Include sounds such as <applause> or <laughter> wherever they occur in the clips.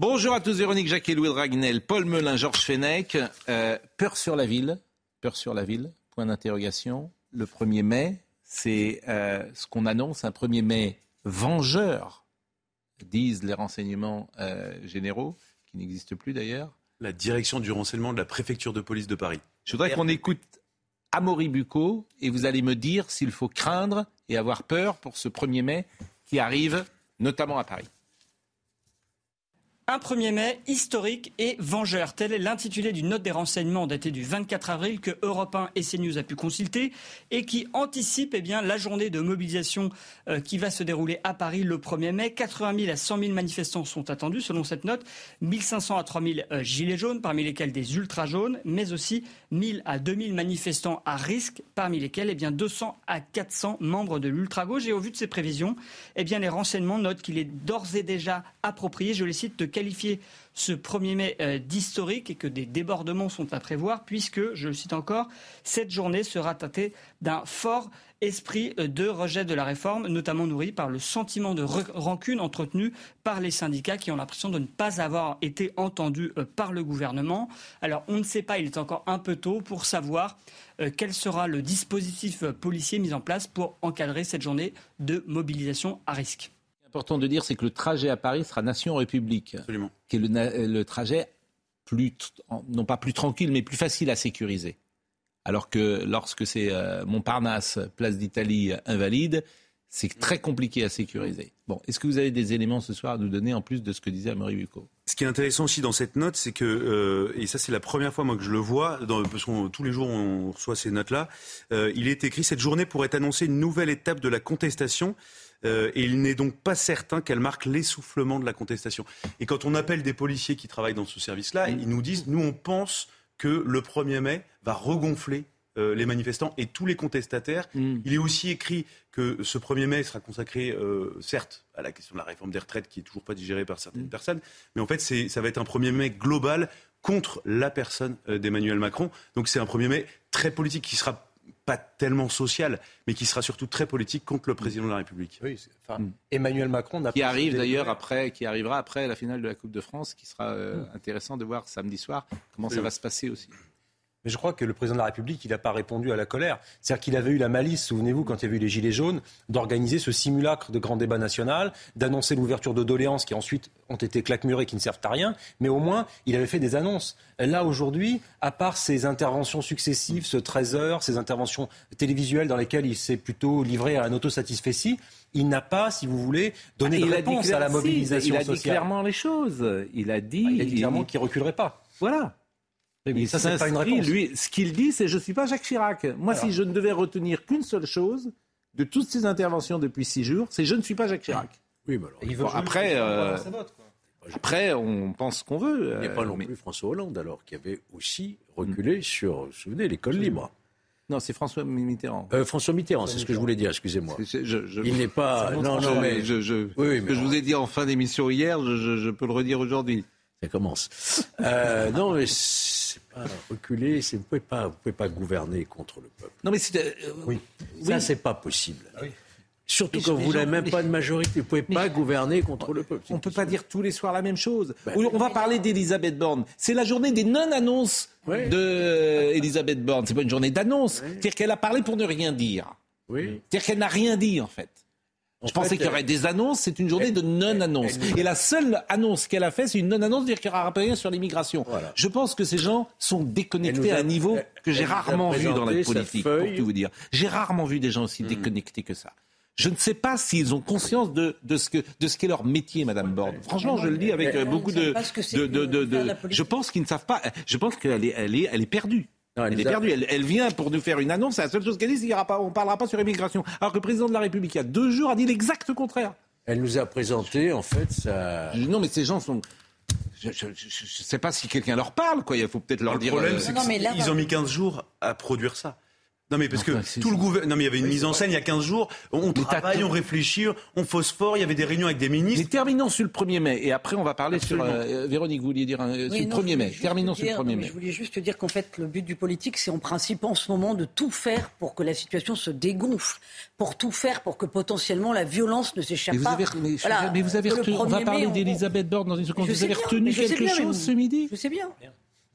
Bonjour à tous, Véronique Jacquet, Louis Dragnel, Paul Melun, Georges Fenech. Euh, peur sur la ville, peur sur la ville, point d'interrogation. Le 1er mai, c'est euh, ce qu'on annonce, un 1er mai vengeur, disent les renseignements euh, généraux, qui n'existent plus d'ailleurs. La direction du renseignement de la préfecture de police de Paris. Je voudrais qu'on écoute Amaury Bucco et vous allez me dire s'il faut craindre et avoir peur pour ce 1er mai qui arrive notamment à Paris. Un 1er mai historique et vengeur. Tel est l'intitulé d'une note des renseignements datée du 24 avril que Europe 1 et CNews a pu consulter et qui anticipe eh bien, la journée de mobilisation euh, qui va se dérouler à Paris le 1er mai. 80 000 à 100 000 manifestants sont attendus selon cette note. 1500 à 3000 euh, gilets jaunes, parmi lesquels des ultra jaunes, mais aussi 1000 à 2000 manifestants à risque, parmi lesquels eh bien, 200 à 400 membres de l'ultra gauche. Et au vu de ces prévisions, eh bien, les renseignements notent qu'il est d'ores et déjà approprié, je les cite, de qualifier ce 1er mai euh, d'historique et que des débordements sont à prévoir puisque, je le cite encore, cette journée sera tâtée d'un fort esprit euh, de rejet de la réforme, notamment nourri par le sentiment de rancune entretenu par les syndicats qui ont l'impression de ne pas avoir été entendus euh, par le gouvernement. Alors on ne sait pas, il est encore un peu tôt pour savoir quel sera le dispositif policier mis en place pour encadrer cette journée de mobilisation à risque important de dire, c'est que le trajet à Paris sera Nation-République. Absolument. Qui est le, trajet plus, non pas plus tranquille, mais plus facile à sécuriser. Alors que lorsque c'est euh, Montparnasse, place d'Italie, invalide, c'est très compliqué à sécuriser. Bon, est-ce que vous avez des éléments ce soir à nous donner en plus de ce que disait Amaury Bucco? Ce qui est intéressant aussi dans cette note, c'est que, euh, et ça c'est la première fois moi que je le vois, dans, parce que tous les jours on reçoit ces notes-là, euh, il est écrit cette journée pourrait annoncer une nouvelle étape de la contestation euh, et il n'est donc pas certain qu'elle marque l'essoufflement de la contestation. Et quand on appelle des policiers qui travaillent dans ce service-là, ils nous disent, nous on pense que le 1er mai va regonfler euh, les manifestants et tous les contestataires. Mm. Il est aussi écrit que ce 1er mai sera consacré, euh, certes, à la question de la réforme des retraites qui est toujours pas digérée par certaines mm. personnes, mais en fait, ça va être un 1er mai global contre la personne d'Emmanuel Macron. Donc c'est un 1er mai très politique qui sera pas tellement social, mais qui sera surtout très politique contre le président de la République. Oui, enfin, mm. Emmanuel Macron n'a qui arrive d'ailleurs après, qui arrivera après la finale de la Coupe de France, qui sera euh, mm. intéressant de voir samedi soir comment ça va se passer aussi. Mais je crois que le président de la République, il n'a pas répondu à la colère. C'est-à-dire qu'il avait eu la malice, souvenez-vous, quand il y avait eu les Gilets jaunes, d'organiser ce simulacre de grand débat national, d'annoncer l'ouverture de doléances qui ensuite ont été claquemurées, qui ne servent à rien. Mais au moins, il avait fait des annonces. Là, aujourd'hui, à part ces interventions successives, ce 13 heures, ces interventions télévisuelles dans lesquelles il s'est plutôt livré à un autosatisfecit, il n'a pas, si vous voulez, donné ah, de réponse à la mobilisation sociale. Il a dit clairement les choses. Il a dit, ah, il a dit clairement qu'il ne reculerait pas. Voilà ça, c'est pas une réponse. Lui, ce qu'il dit, c'est je ne suis pas Jacques Chirac. Moi, si je ne devais retenir qu'une seule chose de toutes ces interventions depuis six jours, c'est je ne suis pas Jacques Chirac. Oui, mais alors, après, euh, après, on pense ce qu'on veut. Il n'y a pas non plus François Hollande, alors, qui avait aussi reculé sur, vous vous souvenez, l'école libre. Non, c'est François Mitterrand. Euh, François Mitterrand, c'est ce que je voulais dire, excusez-moi. Il n'est pas. Non, non, mais. Je, je, oui, mais je vous ai dit en fin d'émission hier, je, peux le redire aujourd'hui. Ça commence. Euh, non, mais reculer, vous ne pouvez, pas, vous pouvez pas gouverner contre le peuple. Non, mais c'est. Euh, oui. Ça, c'est pas possible. Ah Surtout quand vous n'avez même pas de majorité. Vous ne pouvez pas gouverner contre le peuple. On ne peut pas dire tous les soirs la même chose. Ben, on va parler d'Elisabeth Borne. C'est la journée des non-annonces d'Elisabeth Borne. Ce n'est pas une journée d'annonce. C'est-à-dire qu'elle a parlé pour ne rien dire. Oui. C'est-à-dire qu'elle n'a rien dit, en fait je pensais qu'il y aurait des annonces, c'est une journée de non-annonce. Et la seule annonce qu'elle a faite, c'est une non-annonce, dire qu'il y aura rien sur l'immigration. Je pense que ces gens sont déconnectés à un niveau que j'ai rarement vu dans la politique, pour tout vous dire. J'ai rarement vu des gens aussi hmm. déconnectés que ça. Je ne sais pas s'ils ont conscience de, de ce que de ce qu'est leur métier, Madame Borne. Franchement, je le dis avec beaucoup de, de, de, de, Je pense qu'ils ne savent pas. Je pense qu'elle est, elle est, elle est perdue. Elle est perdue. Elle, vient pour nous faire une annonce. La seule chose qu'elle dit, c'est qu'on ne parlera pas sur l'immigration. Alors que le président de la République, il y a deux jours, a dit l'exact contraire. Elle nous a présenté, en fait, ça. Non, mais ces gens sont. Je ne sais pas si quelqu'un leur parle, quoi. Il faut peut-être leur dire. Le problème, euh, c'est qu'ils ont mis 15 jours à produire ça. Non mais parce que tout le gouvernement, non mais il y avait une mise en scène il y a 15 jours. On travaille, on réfléchit, on phosphore. Il y avait des réunions avec des ministres. Mais terminons sur le 1er mai et après on va parler sur. Euh, Véronique, vous vouliez dire sur le 1er mai. Terminons sur le 1er mai. Je voulais juste dire qu'en fait le but du politique, c'est en principe en ce moment de tout faire pour que la situation se dégonfle, pour tout faire pour que potentiellement la violence ne s'échappe pas. mais, mais, vous avez retenu, on va parler d'Elisabeth Borne dans une seconde. Vous avez retenu quelque chose ce midi Je sais bien.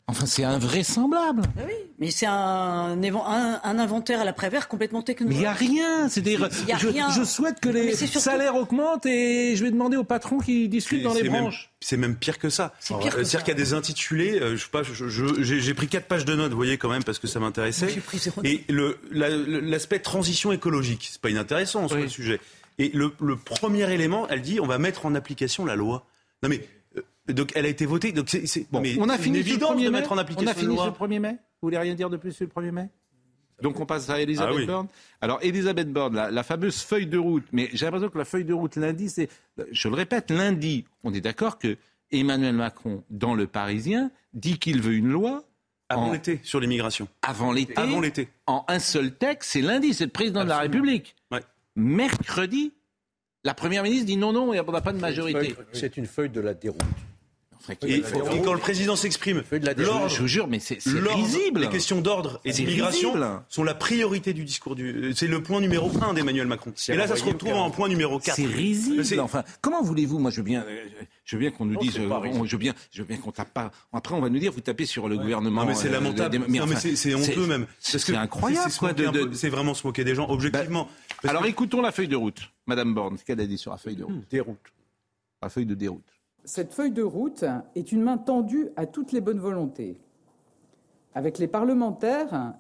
Enfin, c'est invraisemblable. Ah oui, mais c'est un, un, inventaire à la Prévert complètement technologique. Mais il n'y a rien. C'est-à-dire, je, je, souhaite que les salaires augmentent et je vais demander aux patrons qui discutent dans les branches. C'est même pire que ça. C'est-à-dire qu'il y a des intitulés. Euh, je sais pas. J'ai pris quatre pages de notes, vous voyez quand même, parce que ça m'intéressait. Et l'aspect transition écologique, c'est pas inintéressant sur le sujet. Et le, le premier élément, elle dit, on va mettre en application la loi. Non mais donc elle a été votée. Donc c'est bon, on a fini le 1er mai. En application on a fini le 1er mai. Vous voulez rien dire de plus sur le 1er mai? Donc on passe à Elisabeth ah Borne. Alors Elisabeth Borne, la, fameuse feuille de route, mais j'ai l'impression que la feuille de route lundi, c'est, je le répète, lundi, on est d'accord que Emmanuel Macron, dans le Parisien, dit qu'il veut une loi. Avant l'été, sur l'immigration. Avant l'été. Avant l'été. En un seul texte, c'est lundi, c'est le président de la République. Mercredi, la première ministre dit non, non, on n'a pas de majorité. C'est une feuille de la déroute. Et, quand le président s'exprime, je vous jure, mais c'est risible. Les questions d'ordre et d'immigration sont la priorité du discours du. C'est le point numéro un d'Emmanuel Macron. Et là, ça se retrouve en point numéro 4. C'est risible. Enfin, comment voulez-vous Moi, je veux bien, je veux bien qu'on nous dise, je veux bien, je veux bien qu'on tape pas. Après, on va nous dire, vous tapez sur le gouvernement. Non, mais c'est euh, lamentable. mais c'est honteux même. C'est incroyable. C'est vraiment se moquer des gens, objectivement. Bah, alors, écoutons la feuille de route, Madame Borne. Ce qu'elle a dit sur la feuille de route. Déroute. La feuille de déroute. Cette feuille de route est une main tendue à toutes les bonnes volontés. Avec les parlementaires,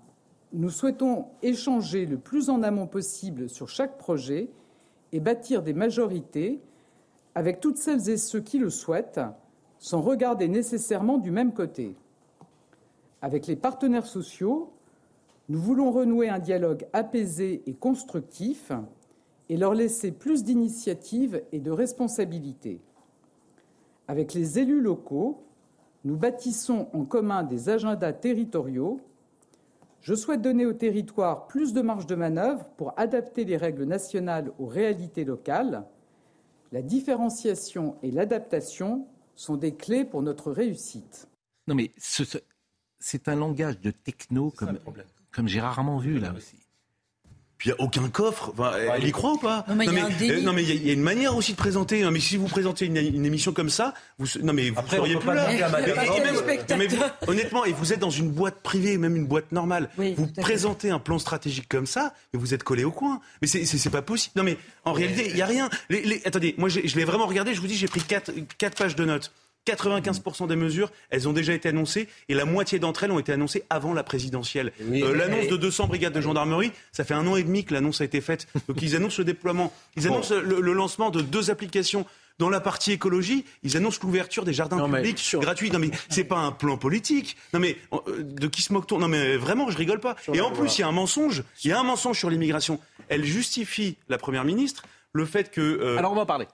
nous souhaitons échanger le plus en amont possible sur chaque projet et bâtir des majorités avec toutes celles et ceux qui le souhaitent, sans regarder nécessairement du même côté. Avec les partenaires sociaux, nous voulons renouer un dialogue apaisé et constructif et leur laisser plus d'initiative et de responsabilité. Avec les élus locaux, nous bâtissons en commun des agendas territoriaux. Je souhaite donner aux territoires plus de marge de manœuvre pour adapter les règles nationales aux réalités locales. La différenciation et l'adaptation sont des clés pour notre réussite. Non mais c'est un langage de techno comme, comme j'ai rarement vu là aussi il n'y a aucun coffre. elle y croit ou pas Non, mais il y, a une manière aussi de présenter. mais si vous présentez une, émission comme ça, vous, non, mais vous seriez plus là. honnêtement, et vous êtes dans une boîte privée, même une boîte normale. vous présentez un plan stratégique comme ça, et vous êtes collé au coin. Mais c'est pas possible. Non, mais en réalité, il n'y a rien. Les, attendez, moi, je l'ai vraiment regardé. Je vous dis, j'ai pris 4 pages de notes. 95% des mesures, elles ont déjà été annoncées et la moitié d'entre elles ont été annoncées avant la présidentielle. Euh, l'annonce de 200 brigades de gendarmerie, ça fait un an et demi que l'annonce a été faite. Donc ils annoncent le déploiement, ils annoncent le, lancement de deux applications. Dans la partie écologie, ils annoncent l'ouverture des jardins publics gratuits. Non mais c'est pas un plan politique. Non mais euh, de qui se moque-t-on? Non mais vraiment, je rigole pas. et en plus, il y a un mensonge. Il y a un mensonge sur l'immigration. Elle justifie la première ministre le fait que. Euh, Alors on va parler.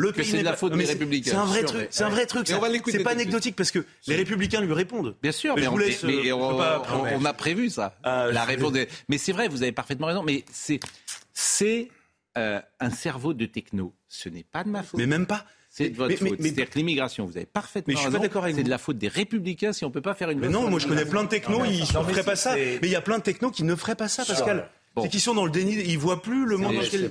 Le c'est de la faute des républicains. C'est un vrai truc. C'est un vrai truc. C'est pas anecdotique parce que les républicains lui répondent. Bien sûr, mais, on, on, a prévu ça. Ah, la réponse. Mais c'est vrai, vous avez parfaitement raison. Mais c'est c'est euh, un cerveau de techno. Ce n'est pas de ma faute. Mais même pas. C'est de votre faute. C'est-à-dire que l'immigration, vous avez parfaitement mais je suis Pas d'accord avec C'est de la faute des républicains si on ne peut pas faire une. Mais non, moi je connais plein de technos, ils ne feraient pas ça. Mais il y a plein de technos qui ne feraient pas ça, Pascal. C'est qu'ils sont dans le déni, ils voient plus le monde dans lequel.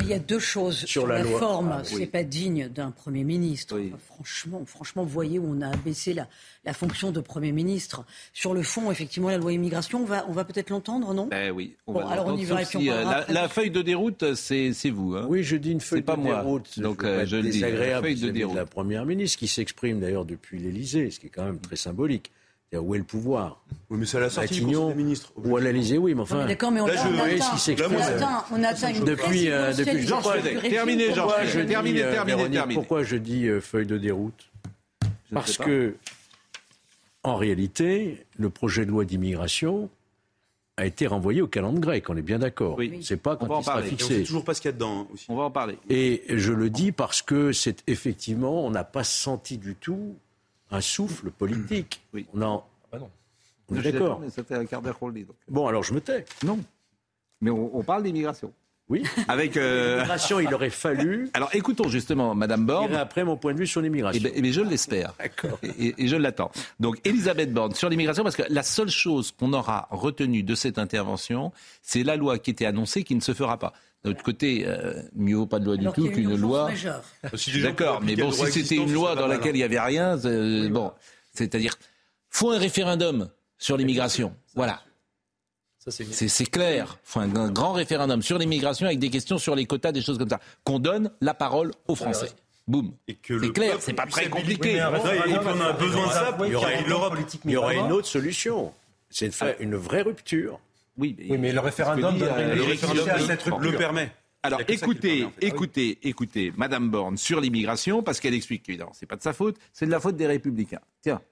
Il y a deux choses sur, la, forme. Ah, c'est pas digne d'un premier ministre. Franchement, franchement, vous voyez où on a abaissé la, la fonction de premier ministre. Sur le fond, effectivement, la loi immigration, on va, on va peut-être l'entendre, non? Ben oui. On va alors on y va. Euh, la, feuille de déroute, c'est vous. Hein. Oui, je dis une feuille de pas déroute. Moi. Donc euh, je le dis. La feuille de déroute. La première ministre qui s'exprime d'ailleurs depuis l'Élysée, ce qui est quand même très symbolique. Où est le pouvoir Oui, mais ça l'a sorti du ministre. Ou à l'Elysée, oui, mais enfin. D'accord, mais on, là, on, je, atteint, on, atteint, on atteint une depuis, euh, depuis Jean Terminé, Jean je terminé, terminé, terminé. Pourquoi je dis euh, feuille de déroute Parce que en réalité, le projet de loi d'immigration a été renvoyé au calendrier grec, on est bien d'accord. Oui. C'est pas quand il sera fixé. on sait toujours pas ce qu'il y a dedans aussi. On va en parler. Et je le dis parce que c'est effectivement, on n'a pas senti du tout un souffle politique. Oui. On. Ah non. On est d'accord. Ça fait un quart d'heure qu'on le dit. Bon, alors je me tais. Non. Mais on parle d'immigration. Oui. Avec euh... l'immigration, il aurait fallu. <laughs> Alors écoutons justement Madame Borne. après mon point de vue sur l'immigration. Eh, bien, je l'espère. D'accord. Et, je l'attends. Donc Elisabeth Borne sur l'immigration, parce que la seule chose qu'on aura retenue de cette intervention, c'est la loi qui était annoncée qui ne se fera pas. D'un autre côté, euh, mieux vaut pas de loi du tout qu'une loi. D'accord, mais bon, si c'était une loi dans laquelle il n'y avait rien, euh, bon, c'est-à-dire, faut un référendum sur l'immigration. Voilà. C'est clair. Il faut un, grand référendum sur l'immigration avec des questions sur les quotas, des choses comme ça. Qu'on donne la parole aux Français. Boum. C'est clair, c'est pas très compliqué. on a besoin de ça. Il y aurait, il y aurait une autre solution. C'est de faire une vraie rupture. Oui, mais, le référendum, le, permet. Alors écoutez, écoutez, écoutez, Madame Borne sur l'immigration, parce qu'elle explique que c'est pas de sa faute, c'est de la faute des Républicains. Tiens.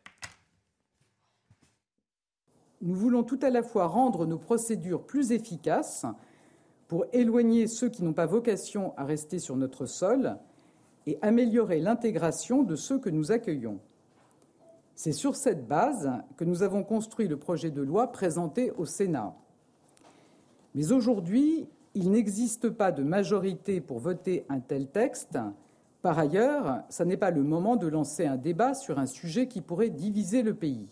Nous voulons tout à la fois rendre nos procédures plus efficaces pour éloigner ceux qui n'ont pas vocation à rester sur notre sol et améliorer l'intégration de ceux que nous accueillons. C'est sur cette base que nous avons construit le projet de loi présenté au Sénat. Mais aujourd'hui, il n'existe pas de majorité pour voter un tel texte. Par ailleurs, ce n'est pas le moment de lancer un débat sur un sujet qui pourrait diviser le pays.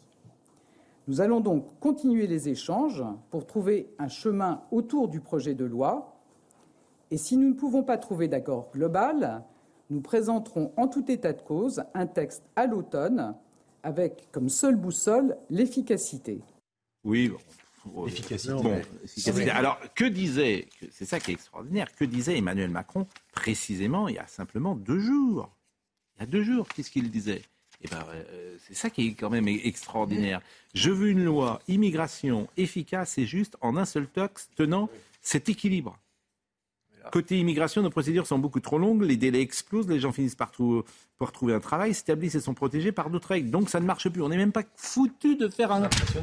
Nous allons donc continuer les échanges pour trouver un chemin autour du projet de loi. Et si nous ne pouvons pas trouver d'accord global, nous présenterons en tout état de cause un texte à l'automne avec comme seule boussole l'efficacité. Oui, efficacité. Alors, que disait, c'est ça qui est extraordinaire, que disait Emmanuel Macron précisément il y a simplement deux jours? Il y a deux jours, qu'est-ce qu'il disait? Eh ben, euh, c'est ça qui est quand même extraordinaire. Je veux une loi immigration efficace et juste en un seul texte tenant cet équilibre. Côté immigration, nos procédures sont beaucoup trop longues, les délais explosent, les gens finissent par, trouver un travail, s'établissent et sont protégés par d'autres règles. Donc ça ne marche plus. On n'est même pas foutu de faire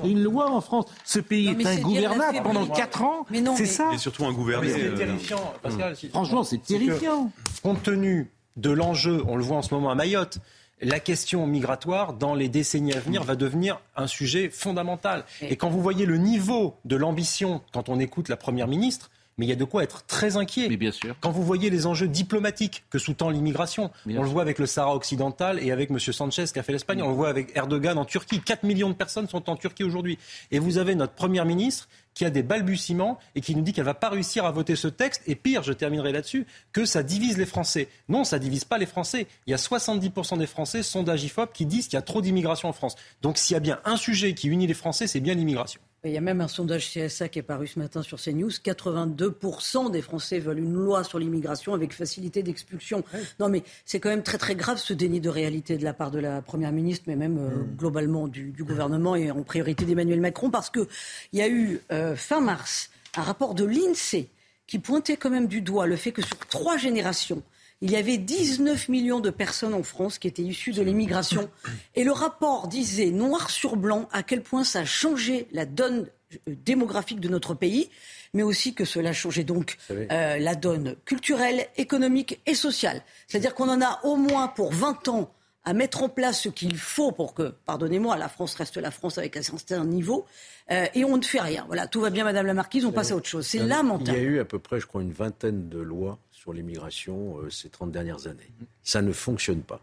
une loi en France. Ce pays est, ingouvernable pendant 4 ans. C'est ça. Et surtout ingouverné. C'est terrifiant. Pascal, Franchement, c'est terrifiant. compte tenu de l'enjeu, on le voit en ce moment à Mayotte, la question migratoire, dans les décennies à venir, va devenir un sujet fondamental. Et quand vous voyez le niveau de l'ambition, quand on écoute la Première ministre, mais il y a de quoi être très inquiet. Mais bien sûr. Quand vous voyez les enjeux diplomatiques que sous-tend l'immigration, on le voit avec le Sahara occidental et avec M. Sanchez qui a fait l'Espagne, on le voit avec Erdogan en Turquie. 4 millions de personnes sont en Turquie aujourd'hui. Et vous avez notre Première ministre qui a des balbutiements et qui nous dit qu'elle ne va pas réussir à voter ce texte. Et pire, je terminerai là-dessus, que ça divise les Français. Non, ça divise pas les Français. Il y a 70% des Français, sondage IFOP, qui disent qu'il y a trop d'immigration en France. Donc s'il y a bien un sujet qui unit les Français, c'est bien l'immigration. Il y a même un sondage CSA qui est paru ce matin sur CNews. 82% des Français veulent une loi sur l'immigration avec facilité d'expulsion. Non, mais c'est quand même très très grave ce déni de réalité de la part de la Première ministre, mais même euh, mmh. globalement du, gouvernement et en priorité d'Emmanuel Macron, parce qu'il y a eu euh, fin mars un rapport de l'INSEE qui pointait quand même du doigt le fait que sur trois générations, il y avait 19 millions de personnes en France qui étaient issues de l'immigration. Et le rapport disait noir sur blanc à quel point ça a changé la donne euh, démographique de notre pays, mais aussi que cela changeait donc euh, la donne culturelle, économique et sociale. C'est-à-dire qu'on en a au moins pour 20 ans à mettre en place ce qu'il faut pour que, pardonnez-moi, la France reste la France avec un certain niveau, euh, et on ne fait rien. Voilà, tout va bien, Madame la Marquise, on passe à autre chose. C'est lamentable. Il y a eu à peu près, je crois, une vingtaine de lois sur l'immigration euh, ces 30 dernières années. Ça ne fonctionne pas.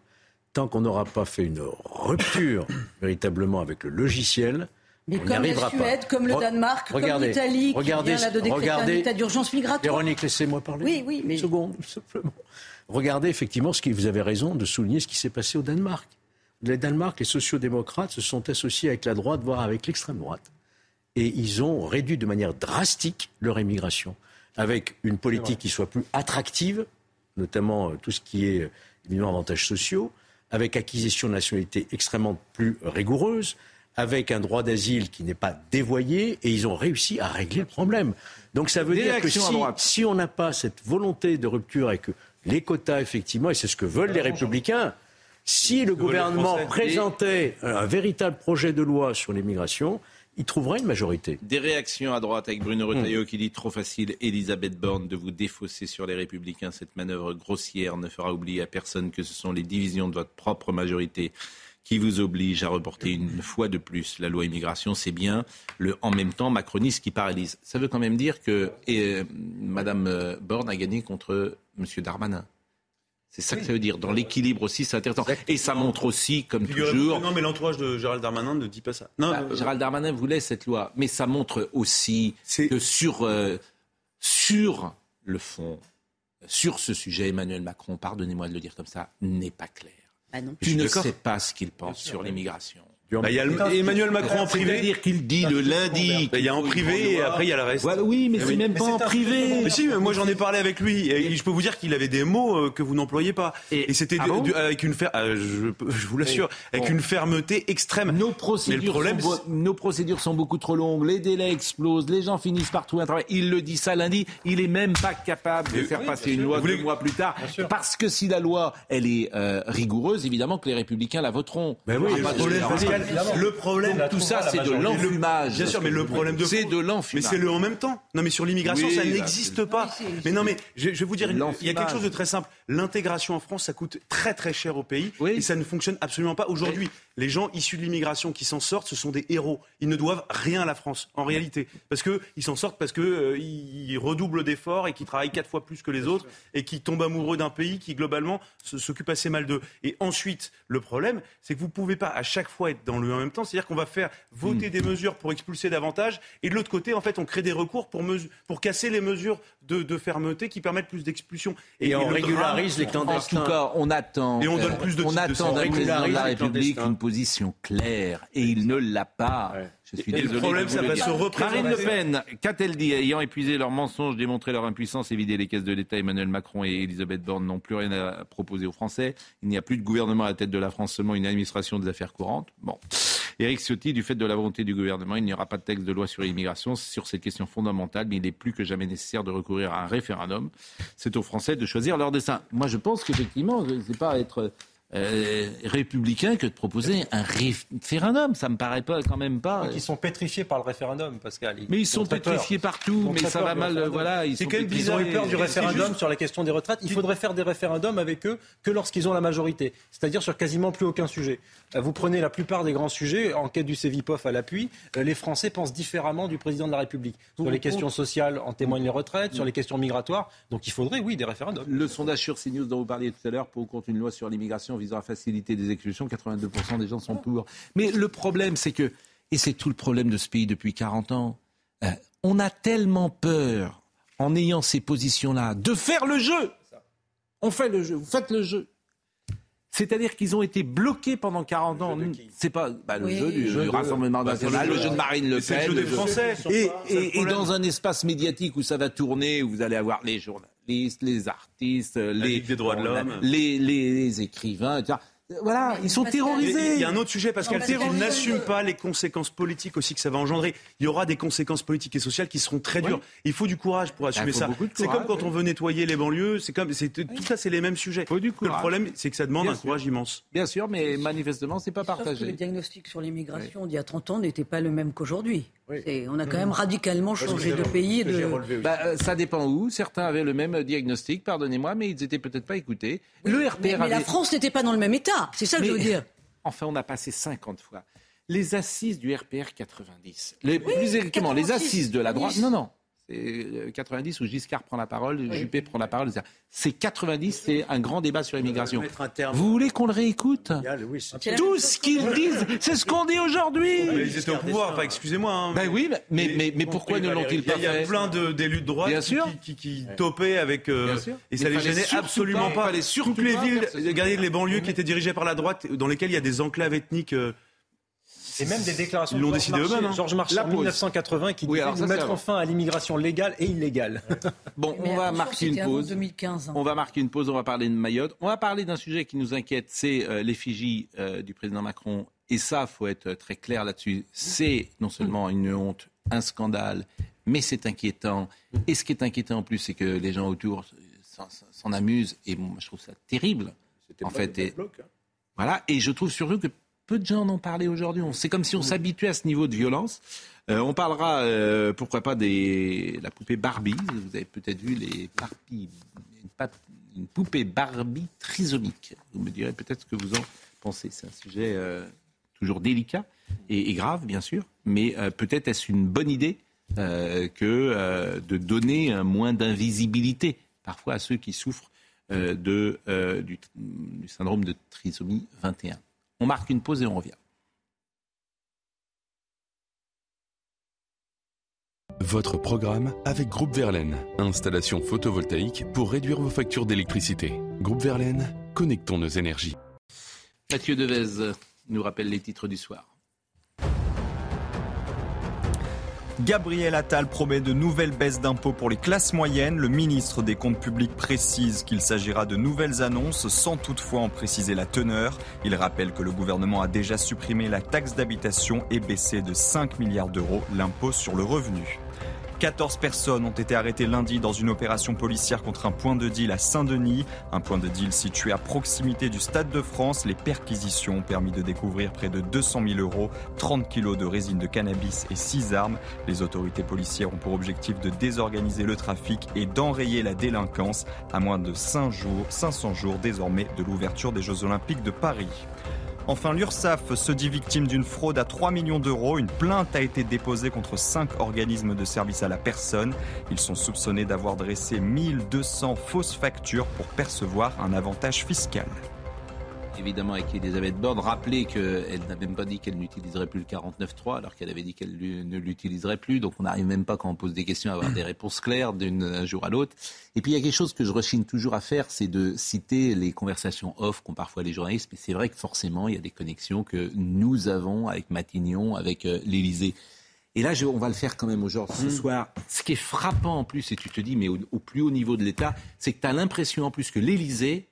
Tant qu'on n'aura pas fait une rupture <coughs> véritablement avec le logiciel, mais on comme la Suède, comme le Danemark, comme l'Italie, qui vient de décréter un état d'urgence migratoire. Véronique, laissez-moi parler. Oui, oui, mais... Une seconde, simplement. Regardez effectivement ce qui, vous avez raison de souligner ce qui s'est passé au Danemark. Le Danemark, les sociaux-démocrates se sont associés avec la droite, voire avec l'extrême droite. Et ils ont réduit de manière drastique leur immigration avec une politique qui soit plus attractive, notamment euh, tout ce qui est euh, évidemment avantages sociaux, avec acquisition de nationalité extrêmement plus rigoureuse, avec un droit d'asile qui n'est pas dévoyé, et ils ont réussi à régler le problème. Donc ça veut dire que si, si on n'a pas cette volonté de rupture et que les quotas, effectivement, et c'est ce que veulent les républicains, Si le gouvernement présentait un véritable projet de loi sur l'immigration, il trouverait une majorité. Des réactions à droite avec Bruno Retailleau qui dit trop facile, Elisabeth Borne, de vous défausser sur les Républicains. Cette manœuvre grossière ne fera oublier à personne que ce sont les divisions de votre propre majorité qui vous obligent à reporter une fois de plus la loi immigration. C'est bien le en même temps macroniste qui paralyse. Ça veut quand même dire que et, euh, Madame Borne a gagné contre Monsieur Darmanin. C'est ça que ça veut dire. Dans l'équilibre aussi, c'est intéressant. Et ça montre aussi, comme toujours. Non, mais l'entourage de Gérald Darmanin ne dit pas ça. Non, bah, Gérald Darmanin voulait cette loi, mais ça montre aussi que sur, euh, sur le fond, sur ce sujet, Emmanuel Macron, pardonnez-moi de le dire comme ça, n'est pas clair. Bah tu ne sais pas ce qu'il pense sur l'immigration. Bah, il y a Emmanuel Macron en privé. C'est-à-dire qu'il dit le lundi. Bah, il y a en privé et après il y a le reste. oui, mais c'est même pas en privé. Mais si, moi j'en ai parlé avec lui. Et je peux vous dire qu'il avait des mots euh, que vous n'employez pas. Et, c'était ah avec une fer... Euh, je, vous l'assure, avec une fermeté extrême. Nos procédures, sont nos procédures sont beaucoup trop longues. Les délais explosent. Les gens finissent par trouver un travail. Il le dit ça lundi. Il est même pas capable de faire passer une loi deux mois plus tard. Parce que si la loi elle est euh, rigoureuse, évidemment que les Républicains la voteront. Ben oui, le problème, tout ça, c'est de l'enfumage. Bien sûr, mais le problème de c'est de l'enfumage. Mais c'est le en même temps. Non, mais sur l'immigration, ça bah, n'existe pas. Mais non, mais je, vais vous dire, il y a quelque chose de très simple. L'intégration en France, ça coûte très très cher au pays et ça ne fonctionne absolument pas aujourd'hui. Les gens issus de l'immigration qui s'en sortent, ce sont des héros. Ils ne doivent rien à la France, en réalité, parce que ils s'en sortent parce que euh, ils redoublent d'efforts et qui travaillent quatre fois plus que les autres et qui tombent amoureux d'un pays qui globalement s'occupe assez mal d'eux. Et ensuite, le problème, c'est que vous pouvez pas à chaque fois être dans le en même temps. C'est-à-dire qu'on va faire voter hmm. des mesures pour expulser davantage, et de l'autre côté, en fait, on crée des recours pour, pour casser les mesures de, fermeté qui permettent plus d'expulsion. Et, on régularise les clandestins. En tout cas, on attend. Et on donne plus de On attend d'un président de la République une position claire, et il ne l'a pas. Suis désolé. Le problème, ça va se représenter. Marine Le Pen, qu'a-t-elle dit Ayant épuisé leurs mensonges, démontré leur impuissance et vidé les caisses de l'État, Emmanuel Macron et Elisabeth Borne n'ont plus rien à proposer aux Français. Il n'y a plus de gouvernement à la tête de la France, seulement une administration des affaires courantes. Bon. Éric Ciotti, du fait de la volonté du gouvernement, il n'y aura pas de texte de loi sur l'immigration sur cette question fondamentale, mais il est plus que jamais nécessaire de recourir à un référendum. C'est aux Français de choisir leur destin. Moi, je pense qu'effectivement, ce n'est pas être euh, républicain que de proposer un référendum. Ça me paraît pas quand même pas. Ils sont pétrifiés par le référendum, Pascal. mais ils sont pétrifiés partout. Mais ça va mal. Voilà. C'est quand même bizarre. Ils ont eu peur du référendum sur la question des retraites. Il faudrait faire des référendums avec eux que lorsqu'ils ont la majorité, c'est-à-dire sur quasiment plus aucun sujet. Euh, vous prenez la plupart des grands sujets, enquête du CEVIPOF à l'appui, euh, les Français pensent différemment du président de la République. Sur les questions sociales, en témoignent les retraites, sur les questions migratoires. Donc il faudrait, oui, des référendums. Le sondage sur CNews dont vous parliez tout à l'heure pour contre une loi sur l'immigration visant à faciliter des expulsions, 82% des gens sont pour. Mais le problème, c'est que, et c'est tout le problème de ce pays depuis 40 ans, euh, on a tellement peur, en ayant ces positions-là, de faire le jeu. On fait le jeu, vous faites le jeu. C'est-à-dire qu'ils ont été bloqués pendant 40 ans. C'est pas bah, le jeu du, Rassemblement bah, national, le, jeu de Marine Le Pen. Le jeu des Français. Et, et, dans un espace médiatique où ça va tourner, où vous allez avoir les journalistes, les artistes, les, droits de l'homme, les, les, écrivains, etc. Voilà, ils sont terrorisés. Il y a un autre sujet, parce qu'elle n'assume pas les conséquences politiques aussi que ça va engendrer. Il y aura des conséquences politiques et sociales qui seront très dures. Il faut du courage pour assumer ça. C'est comme quand on veut nettoyer les banlieues. C'est comme, tout ça, c'est les mêmes sujets. Le problème, c'est que ça demande un courage immense. Bien sûr, mais manifestement, c'est pas partagé. le diagnostic sur l'immigration d'il y a 30 ans n'était pas le même qu'aujourd'hui. On a quand même radicalement changé de pays. De... Bah, euh, ça dépend où. Certains avaient le même diagnostic, pardonnez-moi, mais ils n'étaient peut-être pas écoutés. Le RPR mais, la France n'était pas dans le même état. C'est ça que je veux dire. Enfin, on a passé 50 fois. Les assises du RPR 90. Les, plus exactement, les assises de la droite. Non, non. 90 euh, où Giscard prend la parole, Juppé prend la parole. C'est 90, c'est un grand débat sur l'immigration. Vous voulez qu'on le réécoute Tout ce qu'ils disent, c'est ce qu'on dit aujourd'hui. Ils étaient au pouvoir, enfin excusez-moi. Hein, ben oui, mais, mais, mais, pourquoi ne l'ont-ils pas fait Il y a plein d'élus de droite qui, qui, topaient avec... Euh, et ça les gênait absolument pas. Toutes les villes, regardez les banlieues qui étaient dirigées par la droite, dans lesquelles il y a des enclaves ethniques... Euh, et même des déclarations Ils l'ont décidé eux-mêmes. Hein. Georges Marchais en 1980 qui disait nous mettre fin à l'immigration légale et illégale. <laughs> Bon, on va marquer une pause. 2015, hein. On va marquer une pause, on va parler de Mayotte. On va parler d'un sujet qui nous inquiète, c'est euh, l'effigie euh, du président Macron. Et ça, faut être très clair là-dessus. C'est non seulement une honte, un scandale, mais c'est inquiétant. Et ce qui est inquiétant en plus, c'est que les gens autour s'en amusent. Et moi, je trouve ça terrible. En fait, et, hein. Voilà, et je trouve surtout que peu de gens en ont parlé aujourd'hui. C'est comme si on s'habituait à ce niveau de violence. Euh, on parlera, euh, pourquoi pas, de la poupée Barbie. Vous avez peut-être vu les Barbie, une, poupée Barbie trisomique. Vous me direz peut-être ce que vous en pensez. C'est un sujet euh, toujours délicat et, grave, bien sûr, mais peut-être est-ce une bonne idée que de donner un moins d'invisibilité parfois à ceux qui souffrent de, du, du syndrome de trisomie 21. On marque une pause et on revient. Votre programme avec Groupe Verlaine. Installation photovoltaïque pour réduire vos factures d'électricité. Groupe Verlaine, connectons nos énergies. Mathieu Devez nous rappelle les titres du soir. Gabriel Attal promet de nouvelles baisses d'impôts pour les classes moyennes. Le ministre des Comptes publics précise qu'il s'agira de nouvelles annonces sans toutefois en préciser la teneur. Il rappelle que le gouvernement a déjà supprimé la taxe d'habitation et baissé de 5 milliards d'euros l'impôt sur le revenu. 14 personnes ont été arrêtées lundi dans une opération policière contre un point de deal à Saint-Denis. Un point de deal situé à proximité du Stade de France. Les perquisitions ont permis de découvrir près de 200 000 euros, 30 kilos de résine de cannabis et 6 armes. Les autorités policières ont pour objectif de désorganiser le trafic et d'enrayer la délinquance à moins de 5 jours, 500 jours désormais de l'ouverture des Jeux Olympiques de Paris. Enfin, l'URSSAF se dit victime d'une fraude à 3 millions d'euros. Une plainte a été déposée contre 5 organismes de services à la personne. Ils sont soupçonnés d'avoir dressé 1200 fausses factures pour percevoir un avantage fiscal évidemment avec Elisabeth Borne, rappeler qu'elle n'a même pas dit qu'elle n'utiliserait plus le 49.3 alors qu'elle avait dit qu'elle ne l'utiliserait plus. Donc on n'arrive même pas quand on pose des questions à avoir des réponses claires d'un jour à l'autre. Et puis il y a quelque chose que je rechigne toujours à faire, c'est de citer les conversations off qu'ont parfois les journalistes. Mais c'est vrai que forcément il y a des connexions que nous avons avec Matignon, avec euh, l'Élysée. Et là, on va le faire quand même aujourd'hui, ce mmh. soir. Ce qui est frappant en plus, et tu te dis, mais au, plus haut niveau de l'État, c'est que tu as l'impression en plus que l'Élysée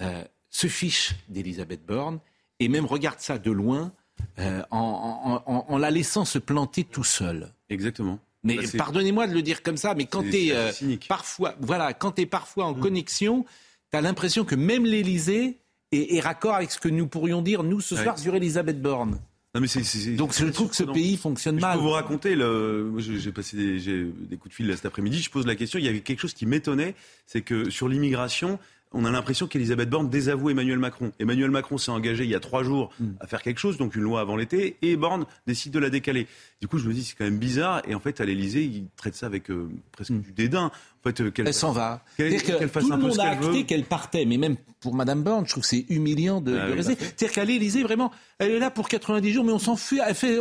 euh, se fiche d'Elisabeth Borne et même regarde ça de loin euh, en, la laissant se planter tout seul. Exactement. Mais bah, pardonnez-moi de le dire comme ça, mais quand tu es euh, parfois, voilà, quand es parfois en mm. connexion, tu as l'impression que même l'Élysée est, raccord avec ce que nous pourrions dire nous ce soir sur Elisabeth Borne. Non mais Donc je trouve que ce pays fonctionne mal. Je peux vous raconter, le... j'ai passé des, des, coups de fil cet après-midi, je pose la question, il y avait quelque chose qui m'étonnait, c'est que sur l'immigration, on a l'impression qu'Elisabeth Borne désavoue Emmanuel Macron. Emmanuel Macron s'est engagé il y a trois jours mm. à faire quelque chose, donc une loi avant l'été, et Borne décide de la décaler. Du coup, je me dis, c'est quand même bizarre. Et en fait, à l'Élysée, ils traitent ça avec euh, presque mm. du dédain. En fait, euh, elle s'en va. Qu'elle, tout le monde a acté qu'elle partait, mais même pour Madame Borne, je trouve que c'est humiliant de, ah rester. C'est-à-dire qu'à l'Élysée, vraiment, elle est là pour 90 jours, mais on s'en fout. Elle, fait,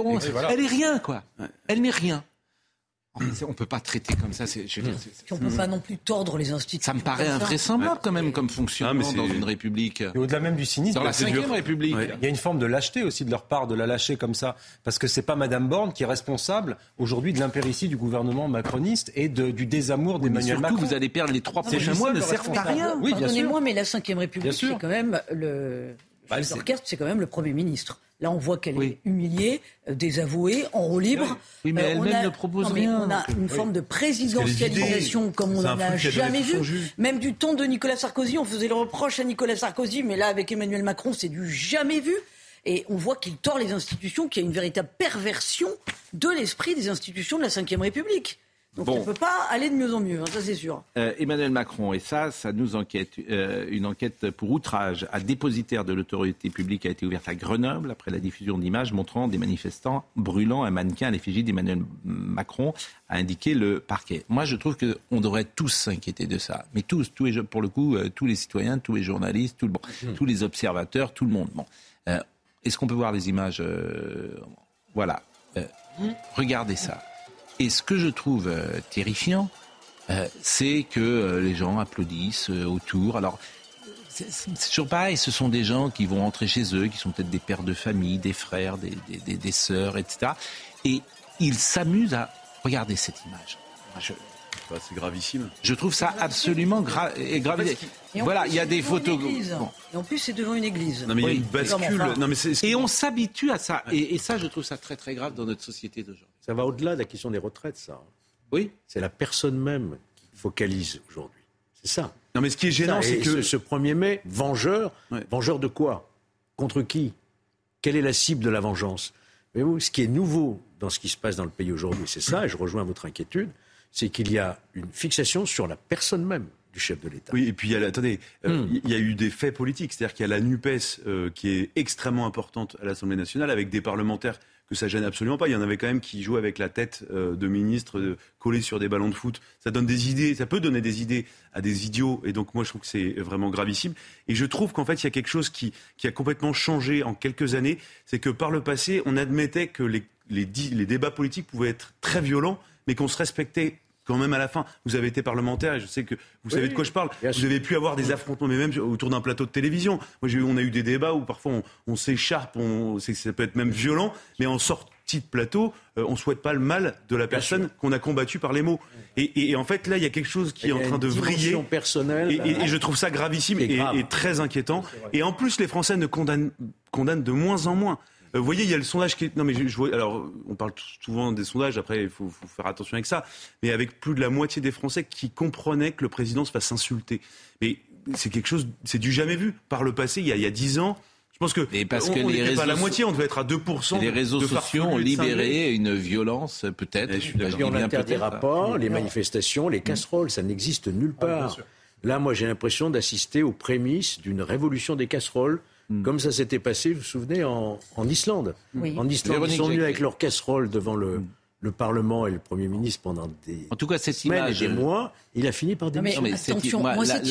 elle est rien, quoi. Elle n'est rien. On ne peut pas traiter comme ça. Je on ne peut pas non plus tordre les institutions. Ça me paraît invraisemblable quand même comme fonctionnement dans une république. Et au-delà même du cynisme, dans la cinquième république, il y a une forme de lâcheté aussi de leur part de la lâcher comme ça, parce que c'est pas Madame Borne qui est responsable aujourd'hui de l'impéritie du gouvernement macroniste et du désamour d'Emmanuel Macron. Vous allez perdre les trois prochains mois ne servent à rien. Oui, Pardonnez-moi, mais la cinquième république, c'est quand même le bah, l'orchestre, c'est quand même le Premier ministre. Là, on voit qu'elle est humiliée, euh, désavouée, en roue libre. Oui, mais euh, elle-même ne propose rien. On a une forme de présidentialisation comme on n'en a jamais vu. Même du ton de Nicolas Sarkozy, on faisait le reproche à Nicolas Sarkozy, mais là, avec Emmanuel Macron, c'est du jamais vu. Et on voit qu'il tord les institutions, qu'il y a une véritable perversion de l'esprit des institutions de la Ve République. Donc on ne peut pas aller de mieux en mieux, hein, ça c'est sûr. Euh, Emmanuel Macron, et ça, ça nous enquête. Euh, une enquête pour outrage à dépositaire de l'autorité publique a été ouverte à Grenoble après la diffusion d'images montrant des manifestants brûlant un mannequin à l'effigie d'Emmanuel Macron, a indiqué le parquet. Moi, je trouve qu'on devrait tous s'inquiéter de ça. Mais tous, tous les, pour le coup, euh, tous les citoyens, tous les journalistes, tout le, bon, mmh. tous les observateurs, tout le monde. Bon. Est-ce qu'on peut voir les images Voilà. Mmh. Regardez ça. Et ce que je trouve euh, terrifiant, euh, c'est que euh, les gens applaudissent autour. Alors, c'est toujours pareil, ce sont des gens qui vont rentrer chez eux, qui sont peut-être des pères de famille, des frères, des, des, des, sœurs, etc. Et ils s'amusent à regarder cette image. c'est gravissime. Je trouve ça absolument grave. Voilà, il y a des photos. Et en plus, c'est devant une église. Non, mais il y a une bascule. Non, mais et on s'habitue à ça. Et, et, ça, je trouve ça très, très grave dans notre société d'aujourd'hui. Ça va au-delà de la question des retraites, ça. Oui. C'est la personne même qui focalise aujourd'hui. C'est ça. Non, mais ce qui est gênant, c'est que. Ce, 1er mai, vengeur, vengeur de quoi? Contre qui? Quelle est la cible de la vengeance? Mais vous, ce qui est nouveau dans ce qui se passe dans le pays aujourd'hui, c'est ça, et je rejoins votre inquiétude, c'est qu'il y a une fixation sur la personne même du chef de l'État. Oui, et puis, il y a, attendez, euh, hmm. il y a eu des faits politiques, c'est-à-dire qu'il y a la NUPES euh, qui est extrêmement importante à l'Assemblée nationale, avec des parlementaires que ça gêne absolument pas. Il y en avait quand même qui jouaient avec la tête euh, de ministre collés sur des ballons de foot. Ça donne des idées, ça peut donner des idées à des idiots. Et donc moi, je trouve que c'est vraiment gravissime. Et je trouve qu'en fait, il y a quelque chose qui, a complètement changé en quelques années. C'est que par le passé, on admettait que les débats politiques pouvaient être très violents, mais qu'on se respectait quand même à la fin. Vous avez été parlementaire et je sais que vous savez de quoi je parle. Vous avez pu avoir des affrontements, mais même autour d'un plateau de télévision. Moi, on a eu des débats où parfois on, s'écharpe, on, ça peut être même violent, mais en sortie de plateau, euh, on ne souhaite pas le mal de la personne qu'on a combattue par les mots. Et, en fait, là, il y a quelque chose qui est en train de vriller. personnelle. Et, je trouve ça gravissime et, très inquiétant. Et en plus, les Français ne condamnent, condamnent de moins en moins. Euh, vous voyez, il y a le sondage qui est. Non, mais je, vois. Alors, on parle souvent des sondages. Après, il faut, faire attention avec ça. Mais avec plus de la moitié des Français qui comprenaient que le président se fasse insulter. Mais c'est quelque chose. C'est du jamais vu. Par le passé, il y a, dix ans. Je pense que parce que on n'était pas la moitié, on devait être à 2%. Les réseaux sociaux ont libéré une violence, peut-être. On interdit des rapports, les manifestations, les casseroles, ça n'existe nulle ah, part. Là, moi, j'ai l'impression d'assister aux prémices d'une révolution des casseroles Hmm. Comme ça s'était passé, vous vous souvenez, en, Islande. En Islande, ils sont venus avec leur casserole devant le, hmm. le Parlement et le Premier ministre pendant des en tout cas, cette image, et des mois. Il a fini par démissionner.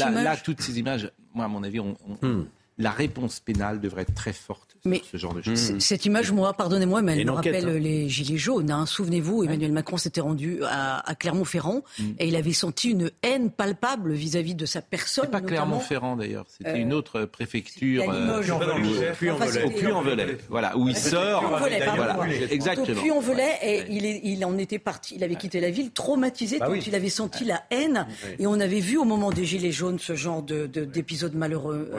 là, toutes ces images, moi, à mon avis, on, hmm. La réponse pénale devrait être très forte mais ce genre de choses. Cette image, moi, pardonnez-moi, mais elle me rappelle hein. les Gilets jaunes. Hein. Souvenez-vous, Emmanuel Macron s'était rendu à, Clermont-Ferrand mm. et il avait senti une haine palpable vis-à-vis de sa personne. pas Clermont-Ferrand d'ailleurs, c'était euh, une autre préfecture. Euh, au Puy-en-Velay. Voilà, où il sort. Voilà, exactement. Au Puy-en-Velay, et il, il en était parti, il avait quitté la ville traumatisé, bah il avait senti la haine. Et on avait vu au moment des Gilets jaunes ce genre d'épisode malheureux.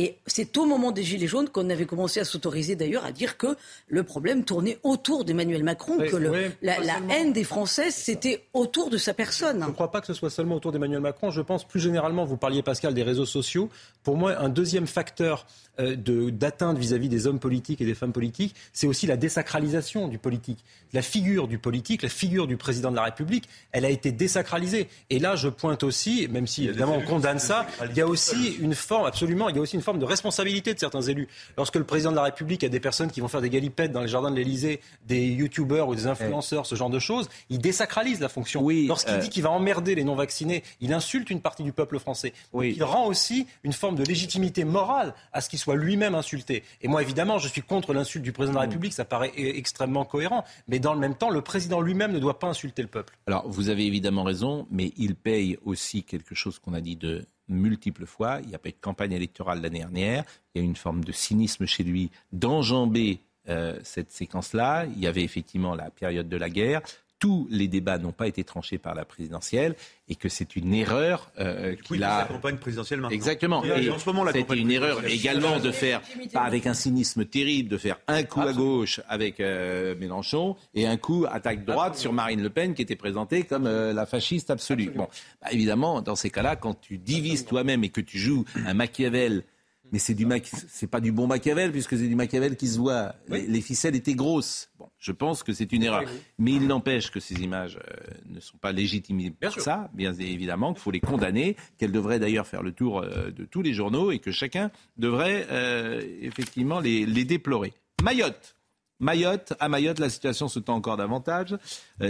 Et c'est au moment des Gilets jaunes qu'on avait commencé à s'autoriser d'ailleurs à dire que le problème tournait autour d'Emmanuel Macron, que la, haine des Français, c'était autour de sa personne. Je ne crois pas que ce soit seulement autour d'Emmanuel Macron. Je pense plus généralement, vous parliez Pascal des réseaux sociaux. Pour moi, un deuxième facteur euh, d'atteinte vis-à-vis des hommes politiques et des femmes politiques, c'est aussi la désacralisation du politique. La figure du politique, la figure du président de la République, elle a été désacralisée. Et là, je pointe aussi, même si évidemment on condamne ça, il y a aussi une forme, absolument, il y a aussi une forme de responsabilité de certains élus. Lorsque le président de la République a des personnes qui vont faire des galipettes dans les jardins de l'Élysée, des youtubeurs ou des influenceurs, ce genre de choses, il désacralise la fonction. Oui, Lorsqu'il euh, dit qu'il va emmerder les non-vaccinés, il insulte une partie du peuple français. Oui. il rend aussi une forme de légitimité morale à ce qu'il soit lui-même insulté. Et moi, évidemment, je suis contre l'insulte du président de la mm. République, ça paraît e- extrêmement cohérent. Mais dans le même temps, le président lui-même ne doit pas insulter le peuple. Alors, vous avez évidemment raison, mais il paye aussi quelque chose qu'on a dit de multiples fois. Il n'y a pas eu de campagne électorale l'année dernière. Il y a une forme de cynisme chez lui d'enjamber euh, cette séquence-là. Il y avait effectivement la période de la guerre tous les débats n'ont pas été tranchés par la présidentielle et que c'est une erreur euh, qu'il a. La campagne présidentielle maintenant. Exactement. Et, en ce moment, c'était une erreur également de faire, pas avec un cynisme terrible, de faire un coup à gauche avec euh, Mélenchon et un coup attaque droite sur Marine Le Pen qui était présentée comme euh, la fasciste absolue. Bon, bah, évidemment, dans ces cas-là, quand tu divises toi-même et que tu joues un Machiavel mais c'est du c'est pas du bon Machiavel puisque c'est du Machiavel qui se voit. Les, ficelles étaient grosses. Bon, je pense que c'est une erreur. Mais il n'empêche que ces images euh, ne sont pas légitimées pour ça, bien évidemment, qu'il faut les condamner, qu'elles devraient d'ailleurs faire le tour euh, de tous les journaux et que chacun devrait euh, effectivement les, déplorer. Mayotte. Mayotte, à Mayotte, la situation se tend encore davantage.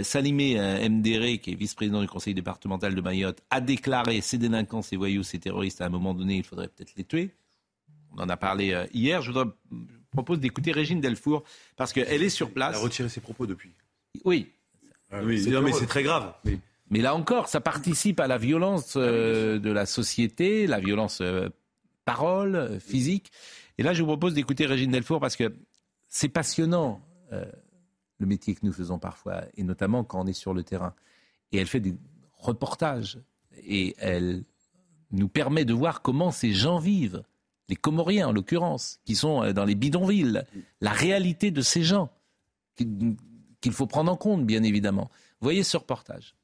Salimé Mdéré, qui est vice-président du conseil départemental de Mayotte, a déclaré ces délinquants, ces voyous, ces terroristes, à un moment donné, il faudrait peut-être les tuer on en a parlé euh, hier. Je, propose d'écouter Régine Delfour parce qu'elle est sur place. Elle a retiré ses propos depuis. Oui. Ah oui mais c'est très grave. Mais... là encore, ça participe à la violence euh, de la société, la violence euh, parole, physique. Et là, je vous propose d'écouter Régine Delfour parce que c'est passionnant le métier que nous faisons parfois, et notamment quand on est sur le terrain. Et elle fait des reportages et elle nous permet de voir comment ces gens vivent les Comoriens en l'occurrence, qui sont euh, dans les bidonvilles, la réalité de ces gens qu'il faut prendre en compte, bien évidemment. Voyez ce reportage.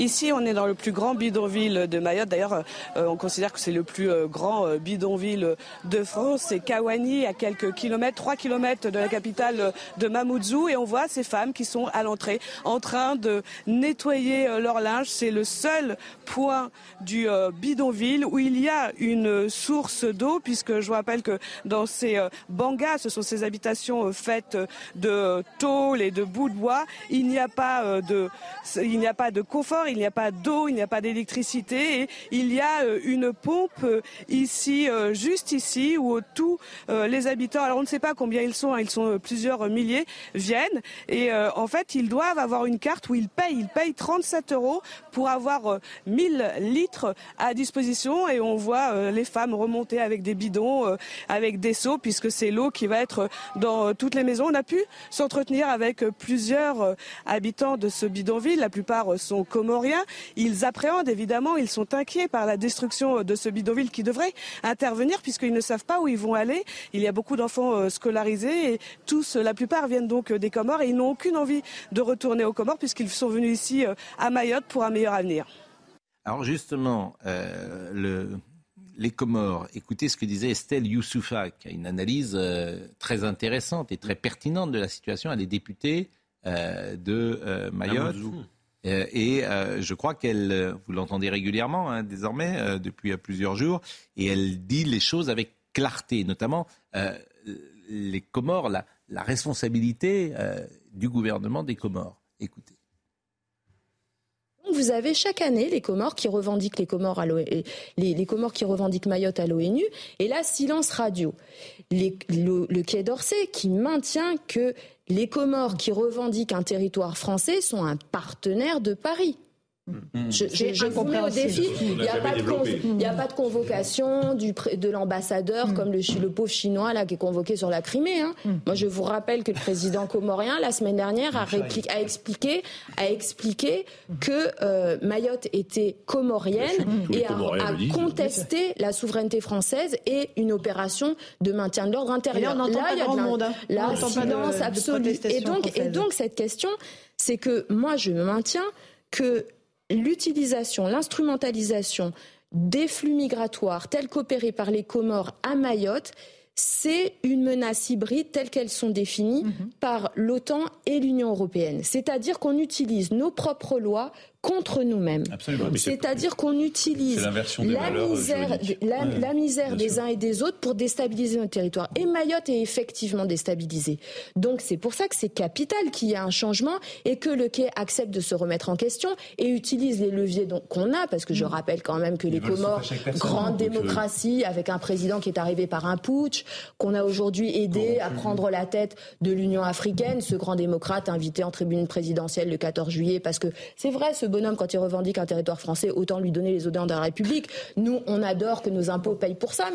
Ici, on est dans le plus grand bidonville de Mayotte. D'ailleurs, on considère que c'est le plus grand bidonville de France. C'est Kawani, à quelques kilomètres, 3 kilomètres de la capitale de Mamoudzou. Et on voit ces femmes qui sont à l'entrée en train de nettoyer leur linge. C'est le seul point du bidonville où il y a une source d'eau, puisque je vous rappelle que dans ces bangas, ce sont ces habitations faites de tôle et de bout de bois, il n'y a pas de confort, il n'y a pas d'eau, il n'y a pas d'électricité et il y a une pompe ici, juste ici, où tous les habitants, alors on ne sait pas combien ils sont, hein, ils sont plusieurs milliers, viennent et en fait ils doivent avoir une carte où ils payent, ils payent 37 euros pour avoir 1000 litres à disposition et on voit les femmes remonter avec des bidons, avec des seaux, puisque c'est l'eau qui va être dans toutes les maisons. On a pu s'entretenir avec plusieurs habitants de ce bidonville. La plupart sont comoriens. Ils appréhendent évidemment, ils sont inquiets par la destruction de ce bidonville qui devrait intervenir puisqu'ils ne savent pas où ils vont aller. Il y a beaucoup d'enfants scolarisés et tous, la plupart viennent donc des Comores et ils n'ont aucune envie de retourner aux Comores puisqu'ils sont venus ici à Mayotte pour un meilleur avenir. Alors justement, euh, le, les Comores, écoutez ce que disait Estelle Youssoufa, qui a une analyse euh, très intéressante et très pertinente de la situation. Elle est députée euh, de Mayotte. Et je crois qu'elle, vous l'entendez régulièrement hein, désormais, depuis plusieurs jours, et elle dit les choses avec clarté, notamment les Comores, la, responsabilité du gouvernement des Comores. Écoutez vous avez chaque année les Comores qui revendiquent les Comores, à les, les Comores qui revendiquent Mayotte à l'ONU, et là, silence radio. le Quai d'Orsay qui maintient que les Comores qui revendiquent un territoire français sont un partenaire de Paris. Mm. Je, je, vous mets au défi. Il n'y a, pas de a pas de convocation du, de l'ambassadeur mm. comme le, le, pauvre chinois là qui est convoqué sur la Crimée. Hein. Mm. Moi, je vous rappelle que le président comorien la semaine dernière a, a expliqué, a expliqué que euh, Mayotte était comorienne et a, contesté la souveraineté française et une opération de maintien de l'ordre intérieur. là, il y a de monde. Hein. Là, silence absolu. Et donc, et donc cette question, c'est que moi, je me maintiens que l'utilisation, l'instrumentalisation des flux migratoires tels qu'opérés par les Comores à Mayotte, c'est une menace hybride telle qu'elles sont définies mhm. par l'OTAN et l'Union européenne. C'est-à-dire qu'on utilise nos propres lois contre nous-mêmes. C'est-à-dire qu'on utilise la, misère, la, misère des uns et des autres pour déstabiliser notre territoire. Et Mayotte est effectivement déstabilisée. Donc c'est pour ça que c'est capital qu'il y ait un changement et que le quai accepte de se remettre en question et utilise les leviers qu'on a, parce que je mm. rappelle quand même que les Comores, grande démocratie, avec un président qui est arrivé par un putsch, qu'on a aujourd'hui aidé à prendre la tête de l'Union africaine, ce grand démocrate invité en tribune présidentielle le 14 juillet, parce que c'est vrai, ce bonhomme, quand il revendique un territoire français, autant lui donner les odeurs de la République. Nous, on adore que nos impôts payent pour ça.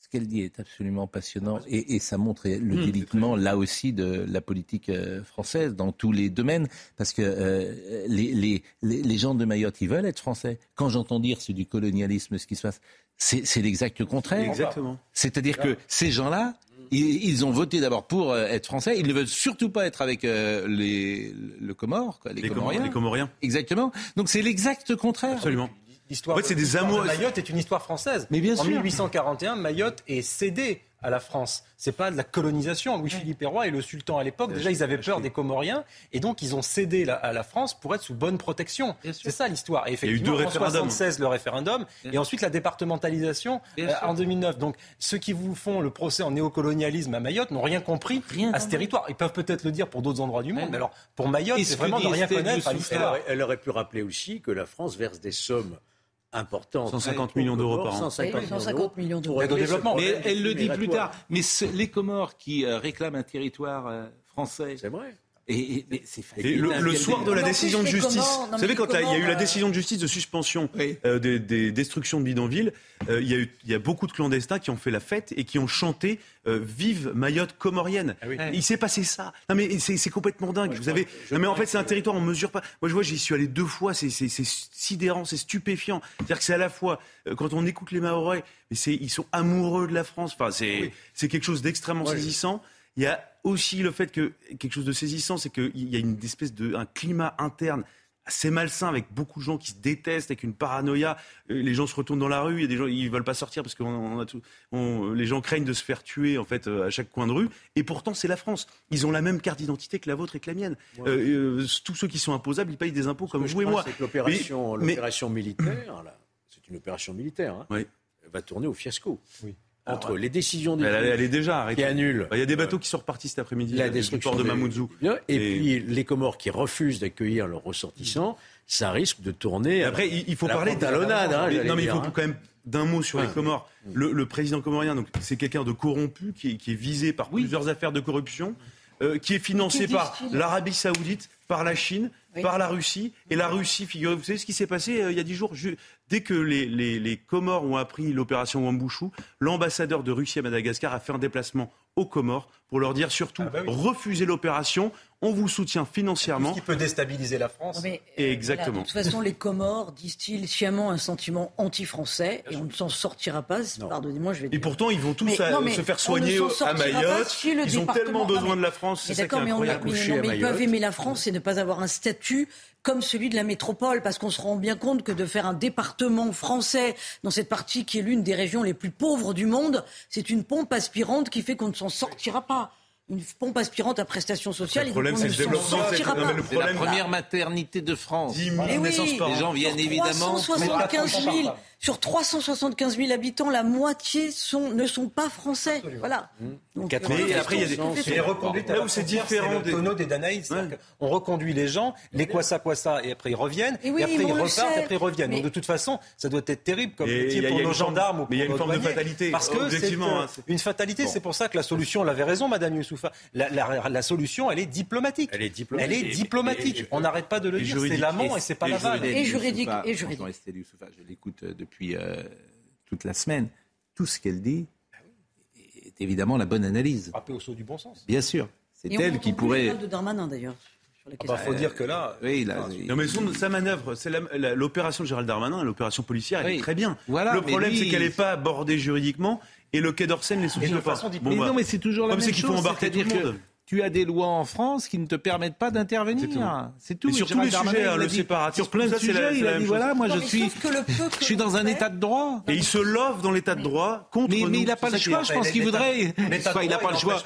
Ce qu'elle dit est absolument passionnant et, ça montre le hmm. délitement là aussi de la politique euh, française dans tous les domaines parce que euh, les, les, gens de Mayotte ils veulent être français. Quand j'entends dire c'est du colonialisme ce qui se passe, c'est l'exact contraire. Exactement. C'est-à-dire que ces gens-là, ils, ont voté d'abord pour euh, être français. Ils ne veulent surtout pas être avec euh, les, le Comore, les, les, Comoriens. les Comoriens. Exactement. Donc c'est l'exact contraire. Absolument. L'histoire en fait, c'est des amours. Mayotte est une histoire française. Mais bien sûr. En 1841, Mayotte est cédée à la France. C'est pas de la colonisation. Louis-Philippe Roy et le sultan à l'époque, déjà, ils avaient peur des Comoriens et donc ils ont cédé à la France pour être sous bonne protection. C'est ça l'histoire. Et effectivement, Il y a eu deux en 76, le référendum et ensuite la départementalisation euh, en 2009. Donc ceux qui vous font le procès en néocolonialisme à Mayotte n'ont rien compris à ce territoire. Ils peuvent peut-être le dire pour d'autres endroits du monde, mais alors pour Mayotte, c'est vraiment de rien connaître à l'histoire. Elle aurait pu rappeler aussi que la France verse des sommes important. 150 millions d'euros par an. 150, millions d'euros. développement. Mais elle le dit plus tard. Mais les Comores qui euh, réclament un territoire euh, français. C'est vrai. Et, le, soir de la décision de justice, vous savez, quand il y a eu la décision de justice de suspension euh, des, destructions de bidonvilles, il, y a eu, il y a beaucoup de clandestins qui ont fait la fête et qui ont chanté Vive Mayotte comorienne. Ah il s'est passé ça. Non mais c'est complètement dingue. vous avez, non mais en fait c'est un territoire on mesure pas. Moi je vois, j'y suis allé deux fois. C'est sidérant, c'est stupéfiant. C'est-à-dire que c'est à la fois quand on écoute les Maorais, mais ils sont amoureux de la France. Enfin c'est c'est quelque chose d'extrêmement saisissant. Il y a aussi le fait que quelque chose de saisissant, c'est qu'il y a une espèce de un climat interne assez malsain avec beaucoup de gens qui se détestent, avec une paranoïa. Euh, les gens se retournent dans la rue, il y a des gens ils veulent pas sortir parce que les gens craignent de se faire tuer en fait euh, à chaque coin de rue. Et pourtant c'est la France. Ils ont la même carte d'identité que la vôtre et que la mienne. Euh, tous ceux qui sont imposables, ils payent des impôts comme vous et moi. L'opération militaire, c'est une opération militaire. Hein, oui. va tourner au fiasco. Oui entre les décisions des elle, est déjà arrêtée. qui annulent. Il y a des bateaux qui sont repartis cet après-midi. La destruction de Mamoudzou. Et, puis les Comores qui refusent d'accueillir leurs ressortissants, ça risque de tourner. Après, il faut parler talonnade. Hein, non, mais il faut hein. quand même d'un mot sur les Comores. Le, président comorien, donc c'est quelqu'un de corrompu qui est, visé par plusieurs affaires de corruption, euh, qui est financé par l'Arabie Saoudite, par la Chine, par la Russie. Et la Russie, figurez vous savez ce qui s'est passé euh, il y a dix jours Dès que les, les, Comores ont appris l'opération Wambouchou, l'ambassadeur de Russie à Madagascar a fait un déplacement aux Comores pour leur dire surtout ah bah refusez l'opération, on vous soutient financièrement. Ce qui peut déstabiliser la France. Exactement. de toute façon, les Comores distillent sciemment un sentiment anti-français et on ne s'en sortira pas. Pardonnez-moi, je vais. Et pourtant, ils vont tous se faire soigner à Mayotte. Ils ont tellement besoin de la France. C'est ça qui est incroyable. Mais, ils peuvent aimer la France et ne pas avoir un statut comme celui de la métropole, parce qu'on se rend bien compte que de faire un département français dans cette partie qui est l'une des régions les plus pauvres du monde, c'est une pompe aspirante qui fait qu'on ne s'en sortira pas une pompe aspirante à prestations sociales. Le problème, c'est le développement. C'est la première maternité de France. 10 000 oui, Les gens viennent évidemment. 375 000, sur 375 000 habitants, la moitié sont, ne sont pas français. Voilà. Mmh. Donc, mais après, il y a des, des reconduites. Là où c'est différent des tonneaux des Danaïs. On reconduit les gens, les quoi ça, quoi ça, et après ils reviennent, et, après ils repartent, et après ils reviennent. Donc de toute façon, ça doit être terrible comme métier pour nos gendarmes Mais il y a une forme de fatalité. Parce que c'est hein, une fatalité. C'est pour ça que la solution, on avait raison, Madame Youssoufa. La solution, elle est diplomatique. Elle est diplomatique. Elle est diplomatique. On n'arrête pas de le dire. C'est l'amont et c'est pas l'aval. Et juridique. Et juridique. Je l'écoute euh, depuis euh, toute la semaine. Tout ce qu'elle dit est évidemment la bonne analyse. Frappé au saut du bon sens. Bien sûr. C'est elle qui pourrait. de Darmanin d'ailleurs. Il ah bah, faut dire que là. Oui, Non, mais sa manœuvre, c'est l'opération de Gérald Darmanin, l'opération policière, elle est très bien. Voilà, le problème, c'est qu'elle n'est pas abordée juridiquement et le Quai d'Orsay ne les soutient pas. Bon, mais non, mais c'est toujours la même chose. qu'il faut embarquer tout le monde tu as des lois en France qui ne te permettent pas d'intervenir. C'est tout. Et sur tous les sujets, hein, le séparatisme. Sur plein de sujets, il a dit voilà, moi je suis, je suis dans un état de droit. Et il se love dans l'état de droit contre mais, nous. Mais il n'a pas le choix. Je pense qu'il voudrait. Il n'a pas le choix.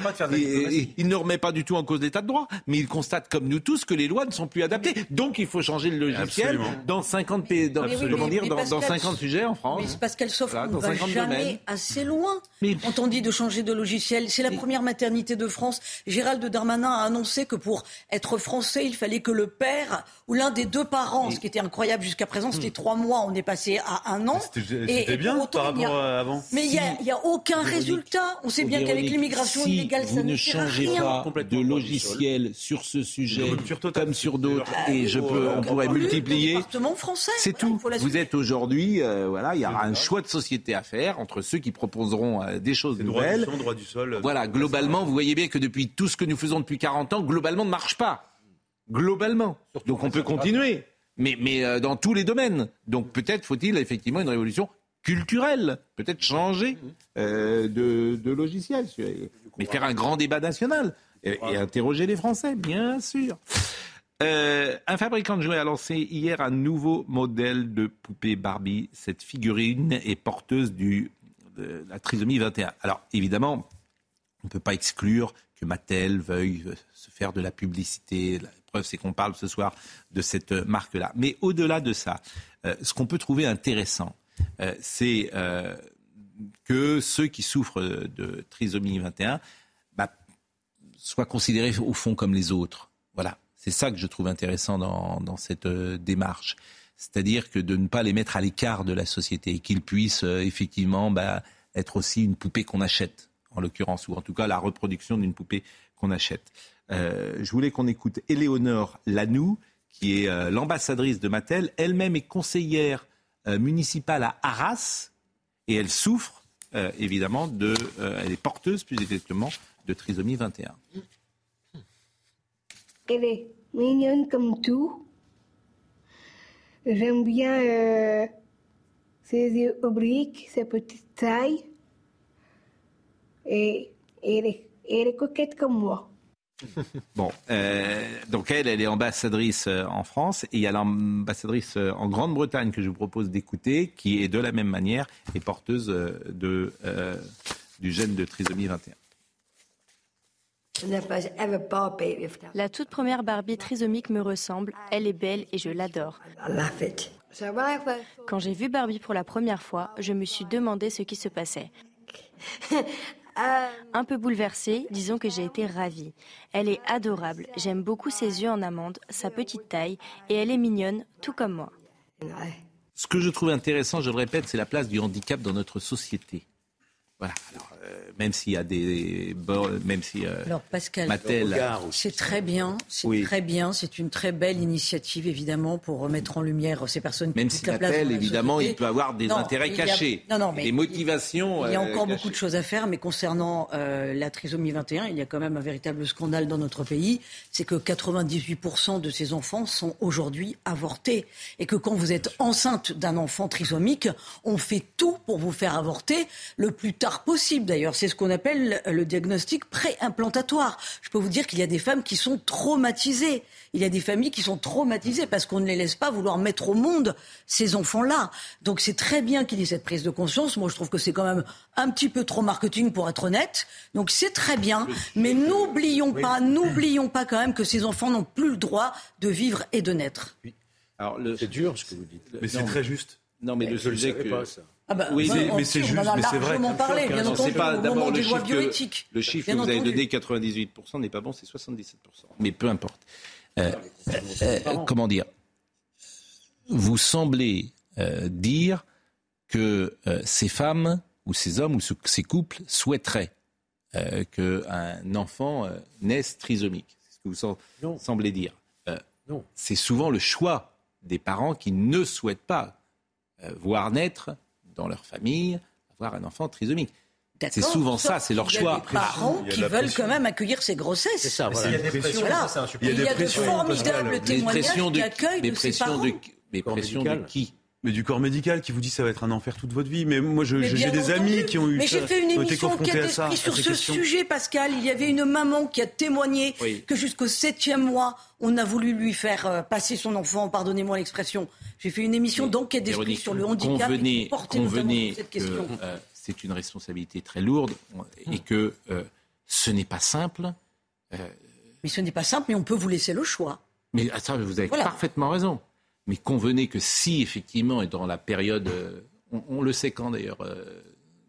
Il ne remet pas du tout en cause l'état de droit, mais il constate comme nous tous que les lois ne sont plus adaptées. Donc il faut changer le logiciel dans 50 pays, dans, comment dire, dans 50 sujets en France. Mais c'est parce qu'elle s'offre. On va jamais assez loin. Quand on dit de changer de logiciel, c'est la première maternité de France. Gérald de Darmanin a annoncé que pour être français, il fallait que le père ou l'un des deux parents, ce qui était incroyable jusqu'à présent, c'était trois mois, on est passé à un an. C'était bien par rapport à avant. Mais il n'y a, aucun résultat. On sait bien qu'avec l'immigration illégale, ça ne, changez pas de logiciel sur ce sujet comme sur d'autres, et je peux, on pourrait multiplier. C'est tout. Vous êtes aujourd'hui, euh, voilà, il y aura un choix de société à faire entre ceux qui proposeront euh, des choses nouvelles. Droit du sol, voilà, globalement, vous voyez bien que depuis tout ce que nous faisons depuis 40 ans, globalement, ne marche pas. Globalement. Donc on peut continuer, mais, mais euh, dans tous les domaines. Donc peut-être faut-il effectivement une révolution culturelle, peut-être changer euh, de, de, logiciel, mais faire un grand débat national et, interroger les Français, bien sûr. Euh, un fabricant de jouets a lancé hier un nouveau modèle de poupée Barbie. Cette figurine est porteuse du, de la trisomie 21. Alors évidemment, on ne peut pas exclure que Mattel veuille euh, se faire de la publicité. La preuve, c'est qu'on parle ce soir de cette marque-là. Mais au-delà de ça, euh, ce qu'on peut trouver intéressant, euh, c'est que ceux qui souffrent de trisomie 21 bah, soient considérés au fond comme les autres. Voilà, c'est ça que je trouve intéressant dans, cette démarche. C'est-à-dire que de ne pas les mettre à l'écart de la société et qu'ils puissent effectivement bah, être aussi une poupée qu'on achète en l'occurrence, ou en tout cas la reproduction d'une poupée qu'on achète. Euh, je voulais qu'on écoute Éléonore Lanou, qui est euh, l'ambassadrice de Mattel. Elle-même est conseillère euh, municipale à Arras et elle souffre évidemment de. elle est porteuse plus exactement de trisomie 21. Elle est mignonne comme tout. J'aime bien ses yeux obliques, sa petite taille et, elle, est, coquette comme moi. <laughs> Bon, euh, donc elle, elle est ambassadrice euh, en France et il y a l'ambassadrice euh, en Grande-Bretagne que je vous propose d'écouter, qui est de la même manière et porteuse de, du gène de trisomie 21. La toute première Barbie trisomique me ressemble, elle est belle et je l'adore. Quand j'ai vu Barbie pour la première fois, je me suis demandé ce qui se passait. <laughs> Un peu bouleversée, disons que j'ai été ravie. Elle est adorable, j'aime beaucoup ses yeux en amande, sa petite taille, et elle est mignonne, tout comme moi. Ce que je trouve intéressant, je le répète, c'est la place du handicap dans notre société. Voilà. Euh, même s'il y a des même si euh, Alors Pascal, c'est très bien, c'est très bien, c'est une très belle initiative évidemment pour remettre en lumière ces personnes. Qui même si Mattel, évidemment, il peut avoir des intérêts cachés, non, non, mais des motivations. Il y a, encore beaucoup de choses à faire, mais concernant euh, la trisomie 21, il y a quand même un véritable scandale dans notre pays, c'est que 98% de ces enfants sont aujourd'hui avortés, et que quand vous êtes enceinte d'un enfant trisomique, on fait tout pour vous faire avorter le plus tard possible. D'ailleurs, c'est ce qu'on appelle le diagnostic préimplantatoire. Je peux vous dire qu'il y a des femmes qui sont traumatisées. Il y a des familles qui sont traumatisées parce qu'on ne les laisse pas vouloir mettre au monde ces enfants-là. Donc c'est très bien qu'il y ait cette prise de conscience. Moi, je trouve que c'est quand même un petit peu trop marketing pour être honnête. Donc c'est très bien. Mais n'oublions pas, n'oublions pas quand même que ces enfants n'ont plus le droit de vivre et de naître. Alors c'est dur ce que vous dites. Mais c'est très juste. Non, mais le sujet que... Pas, ça. Ah bah, oui, mais, c'est juste, mais c'est vrai. Parlé, bien entendu, pas d'abord le, chiffre que, le chiffre que vous avez donné, 98%, n'est pas bon, c'est 77%. Mais peu importe. Euh, euh, comment dire? Vous semblez euh, dire que ces femmes ou ces hommes ou ces couples souhaiteraient qu'un enfant naisse trisomique. C'est ce que vous semblez dire. C'est souvent le choix des parents qui ne souhaitent pas voir naître dans leur famille avoir un enfant trisomique. C'est souvent ça, c'est leur choix. Il y a des parents qui veulent quand même accueillir ces grossesses. C'est ça, voilà. Il y a des pressions. Il y a, de formidables témoignages qui accueillent de ces parents. mais pressions de qui? Mais du corps médical qui vous dit ça va être un enfer toute votre vie. Mais moi, j'ai des amis qui ont eu Mais j'ai fait une émission qui a été sur ce sujet, Pascal. Il y avait une maman qui a témoigné que jusqu'au septième mois, on a voulu lui faire euh, passer son enfant. Pardonnez-moi l'expression. J'ai fait une émission d'enquête d'esprit sur le handicap. Convenez, convenez cette question. que euh, c'est une responsabilité très lourde et que euh, ce n'est pas simple. mais ce n'est pas simple, mais on peut vous laisser le choix. Mais ça, vous avez parfaitement raison. Mais convenez que si, effectivement, et dans la période. Euh, on, le sait quand d'ailleurs euh,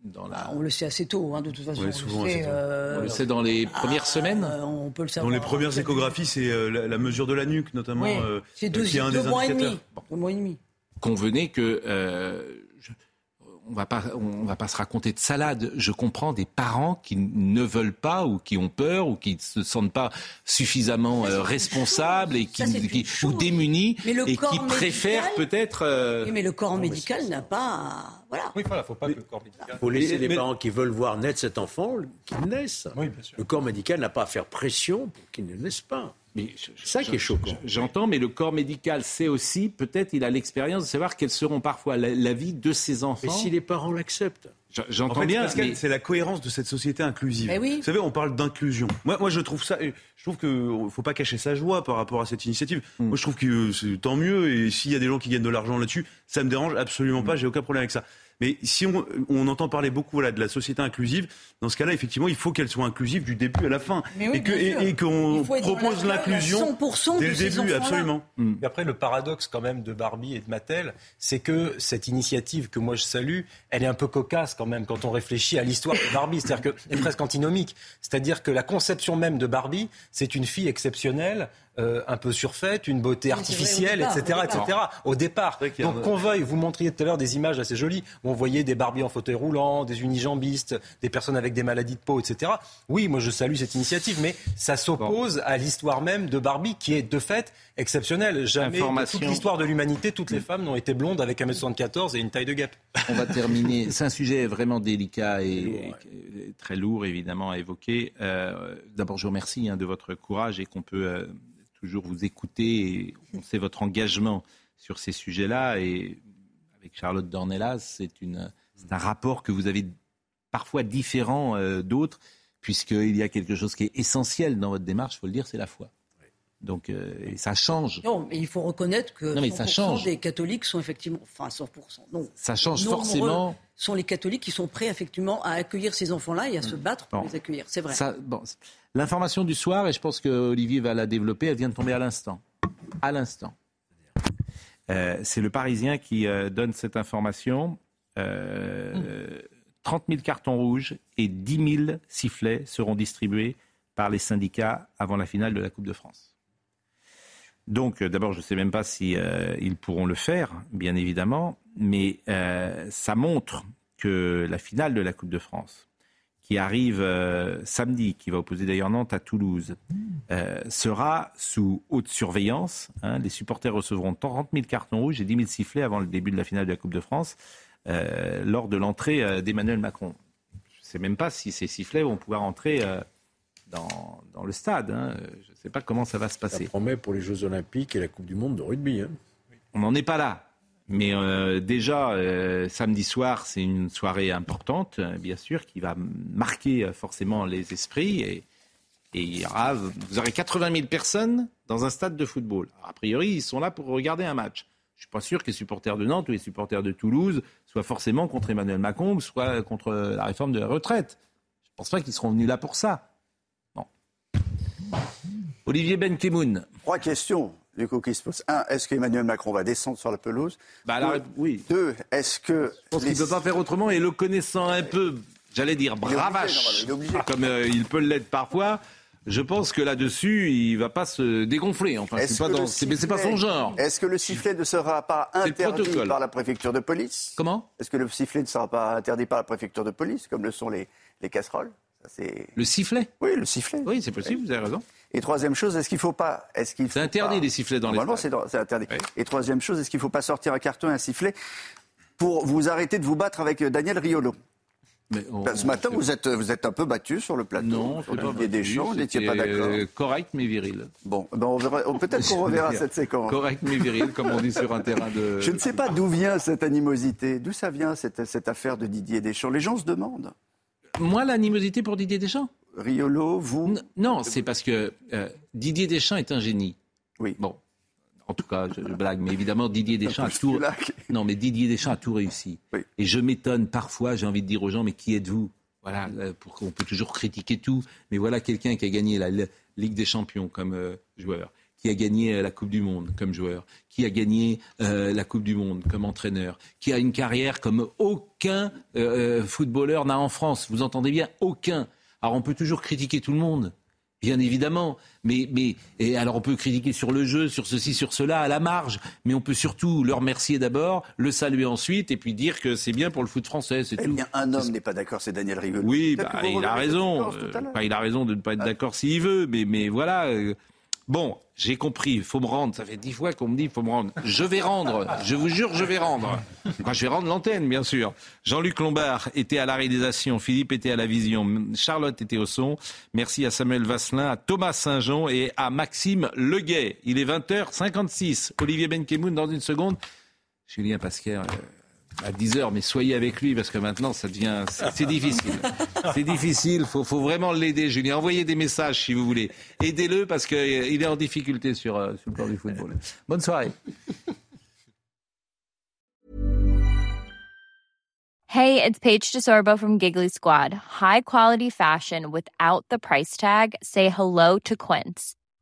dans la... Ah, on le sait assez tôt, hein, de toute façon. on, le sait, euh, on, le sait, dans les premières semaines On peut le savoir. Dans les premières échographies, c'est la, mesure de la nuque, notamment. c'est deux, deux mois et demi. Deux mois et demi. Convenez que on va pas, on va pas se raconter de salade. Je comprends des parents qui ne veulent pas ou qui ont peur ou qui ne se sentent pas suffisamment euh, responsables et qui, ou démunis et qui préfèrent peut-être. Euh, mais le corps médical n'a pas. Voilà. Oui, voilà, faut pas que le corps médical. Faut laisser les parents qui veulent voir naître cet enfant qu'ils naissent. Oui, bien sûr. Le corps médical n'a pas à faire pression pour qu'il ne naisse pas. Mais ça qui est choquant. J'entends, mais le corps médical sait aussi, peut-être, il a l'expérience de savoir quelles seront parfois la, vie de ses enfants. Mais si les parents l'acceptent. J'entends bien. Pascal, c'est la cohérence de cette société inclusive. Vous savez, on parle d'inclusion. Moi, moi, je trouve ça. Je trouve qu'il faut pas cacher sa joie par rapport à cette initiative. Hmm. Moi, je trouve que c'est tant mieux. Et s'il y a des gens qui gagnent de l'argent là-dessus, ça me dérange absolument pas. Hmm. J'ai aucun problème avec ça. Mais si on, entend parler beaucoup de la société inclusive, dans ce cas-là, effectivement, il faut qu'elle soit inclusive du début à la fin. et qu'on propose l'inclusion dès le début, absolument. Mm. après, le paradoxe quand même de Barbie et de Mattel, c'est que cette initiative que moi je salue, elle est un peu cocasse quand même quand on réfléchit à l'histoire de Barbie. C'est-à-dire qu'elle est presque antinomique. C'est-à-dire que la conception même de Barbie, c'est une fille exceptionnelle euh, un peu surfaite, une beauté artificielle, etc., etc. Au départ. Donc qu'on veuille, vous montriez tout à l'heure des images assez jolies où on voyait des Barbies en fauteuil roulant, des unijambistes, des personnes avec des maladies de peau, etc. Oui, moi je salue cette initiative, mais ça s'oppose à l'histoire même de Barbie qui est de fait exceptionnelle. Jamais de toute l'histoire de l'humanité, toutes les femmes n'ont été blondes avec 1m74 et une taille de guêpe. On va terminer. <laughs> C'est un sujet vraiment délicat et, très lourd évidemment à évoquer. Euh, d'abord, je vous remercie hein, de votre courage et qu'on peut euh, toujours vous écouter et on sait votre engagement sur ces sujets-là. Et avec Charlotte Dornelas, c'est un rapport que vous avez parfois différent euh, d'autres, puisqu'il y a quelque chose qui est essentiel dans votre démarche, il faut le dire, c'est la foi. Donc euh, ça change. Non, mais il faut reconnaître que non, ça change. des catholiques sont effectivement, enfin 100%. Non, ça change forcément. Sont les catholiques qui sont prêts effectivement à accueillir ces enfants-là et à se battre pour les accueillir. C'est vrai. bon, L'information du soir, et je pense que Olivier va la développer, elle vient de tomber à l'instant. À l'instant. Euh, c'est le Parisien qui euh, donne cette information. 30 000 cartons rouges et 10 000 sifflets seront distribués par les syndicats avant la finale de la Coupe de France. Donc, euh, d'abord, je ne sais même pas si euh, ils pourront le faire, bien évidemment, mais euh, ça montre que la finale de la Coupe de France, qui arrive samedi, qui va opposer d'ailleurs Nantes à Toulouse, sera sous haute surveillance. Hein. Les supporters recevront 30 000 cartons rouges et 10 000 sifflets avant le début de la finale de la Coupe de France. Lors de l'entrée d'Emmanuel Macron. Je ne sais même pas si ces sifflets vont pouvoir entrer dans, dans, le stade. Hein. Je ne sais pas comment ça va se passer. Ça promet pour les Jeux Olympiques et la Coupe du Monde de rugby. Hein. On n'en est pas là. Mais déjà, samedi soir, c'est une soirée importante, bien sûr, qui va marquer forcément les esprits. Et, et il y aura, vous aurez 80 000 personnes dans un stade de football. a priori, ils sont là pour regarder un match. Je ne suis pas sûr que les supporters de Nantes ou les supporters de Toulouse soient forcément contre Emmanuel Macron soit contre la réforme de la retraite. Je ne pense pas qu'ils seront venus là pour ça. Olivier Benkemoun. Trois questions du coup qui se posent. Un, est-ce qu'Emmanuel Macron va descendre sur la pelouse bah, Oui. Deux, est-ce que... Je pense qu'il ne peut pas faire autrement et le connaissant un peu, j'allais dire bravache, comme euh, il peut l'être parfois, je pense que là-dessus, il va pas se dégonfler. Enfin, c'est pas, dans... pas son genre. Est-ce que le sifflet ne sera pas interdit par la préfecture de police Comment? Est-ce que le sifflet ne sera pas interdit par la préfecture de police, comme le sont les, les casseroles? Ça, Le sifflet? Oui, le sifflet. Oui, c'est possible, vous avez raison. Et troisième chose, est-ce qu'il faut pas, est-ce qu'il c'est interdit les sifflets dans Normalement, les c'est interdit. Et troisième chose, est-ce qu'il ne faut pas sortir un carton et un sifflet pour vous arrêter de vous battre avec Daniel Riolo? Ben, ce matin, vous êtes, vous êtes un peu battu sur le plateau. Non, sur pas des champs, vous n'étiez pas d'accord. correct mais viril. Bon, ben on verra, peut-être qu'on <laughs> reverra cette séquence. Correct mais viril, comme on dit sur un terrain de. Je ne sais pas d'où vient cette animosité, d'où ça vient cette, cette affaire de Didier Deschamps? Les gens se demandent. Moi, l'animosité pour Didier Deschamps? Riolo, vous Non, c'est parce que euh, Didier Deschamps est un génie. Oui. Bon, en tout cas, je, blague, mais évidemment, Didier Deschamps a tout. Non, mais Didier Deschamps a tout réussi. Et je m'étonne parfois, j'ai envie de dire aux gens, mais qui êtes-vous? Voilà, euh, pour qu'on peut toujours critiquer tout, mais voilà quelqu'un qui a gagné la Ligue des Champions comme euh, joueur, qui a gagné la Coupe du Monde comme joueur, qui a gagné la Coupe du Monde comme entraîneur, qui a une carrière comme aucun footballeur n'a en France. Vous entendez bien, aucun. Alors on peut toujours critiquer tout le monde bien évidemment. Mais, mais et alors on peut critiquer sur le jeu, sur ceci, sur cela, à la marge. Mais on peut surtout le remercier d'abord, le saluer ensuite, et puis dire que c'est bien pour le foot français. C'est eh tout. Bien, un homme n'est pas d'accord, c'est Daniel Rigaud. Oui, bah, il a raison. Euh, il a raison de ne pas être ah. d'accord s'il veut, mais, mais voilà. Euh, Bon, j'ai compris, il faut me rendre. Ça fait dix fois qu'on me dit il faut me rendre. Je vais rendre, je vous jure, je vais rendre. Moi, je vais rendre l'antenne, bien sûr. Jean-Luc Lombard était à la réalisation, Philippe était à la vision, Charlotte était au son. Merci à Samuel Vasselin, à Thomas Saint-Jean et à Maxime Leguet. Il est 20h56. Olivier Benkemoun dans une seconde. Julien Pasquer. Euh, à 10 heures, mais soyez avec lui parce que maintenant ça devient, c'est difficile. C'est difficile, faut, faut vraiment l'aider, Julien. Envoyez des messages si vous voulez. Aidez-le parce qu'il est en difficulté sur, euh, sur le plan du football. Bonne soirée. Hey, it's Paige DeSorbo from Giggly Squad. High quality fashion without the price tag. Say hello to Quince.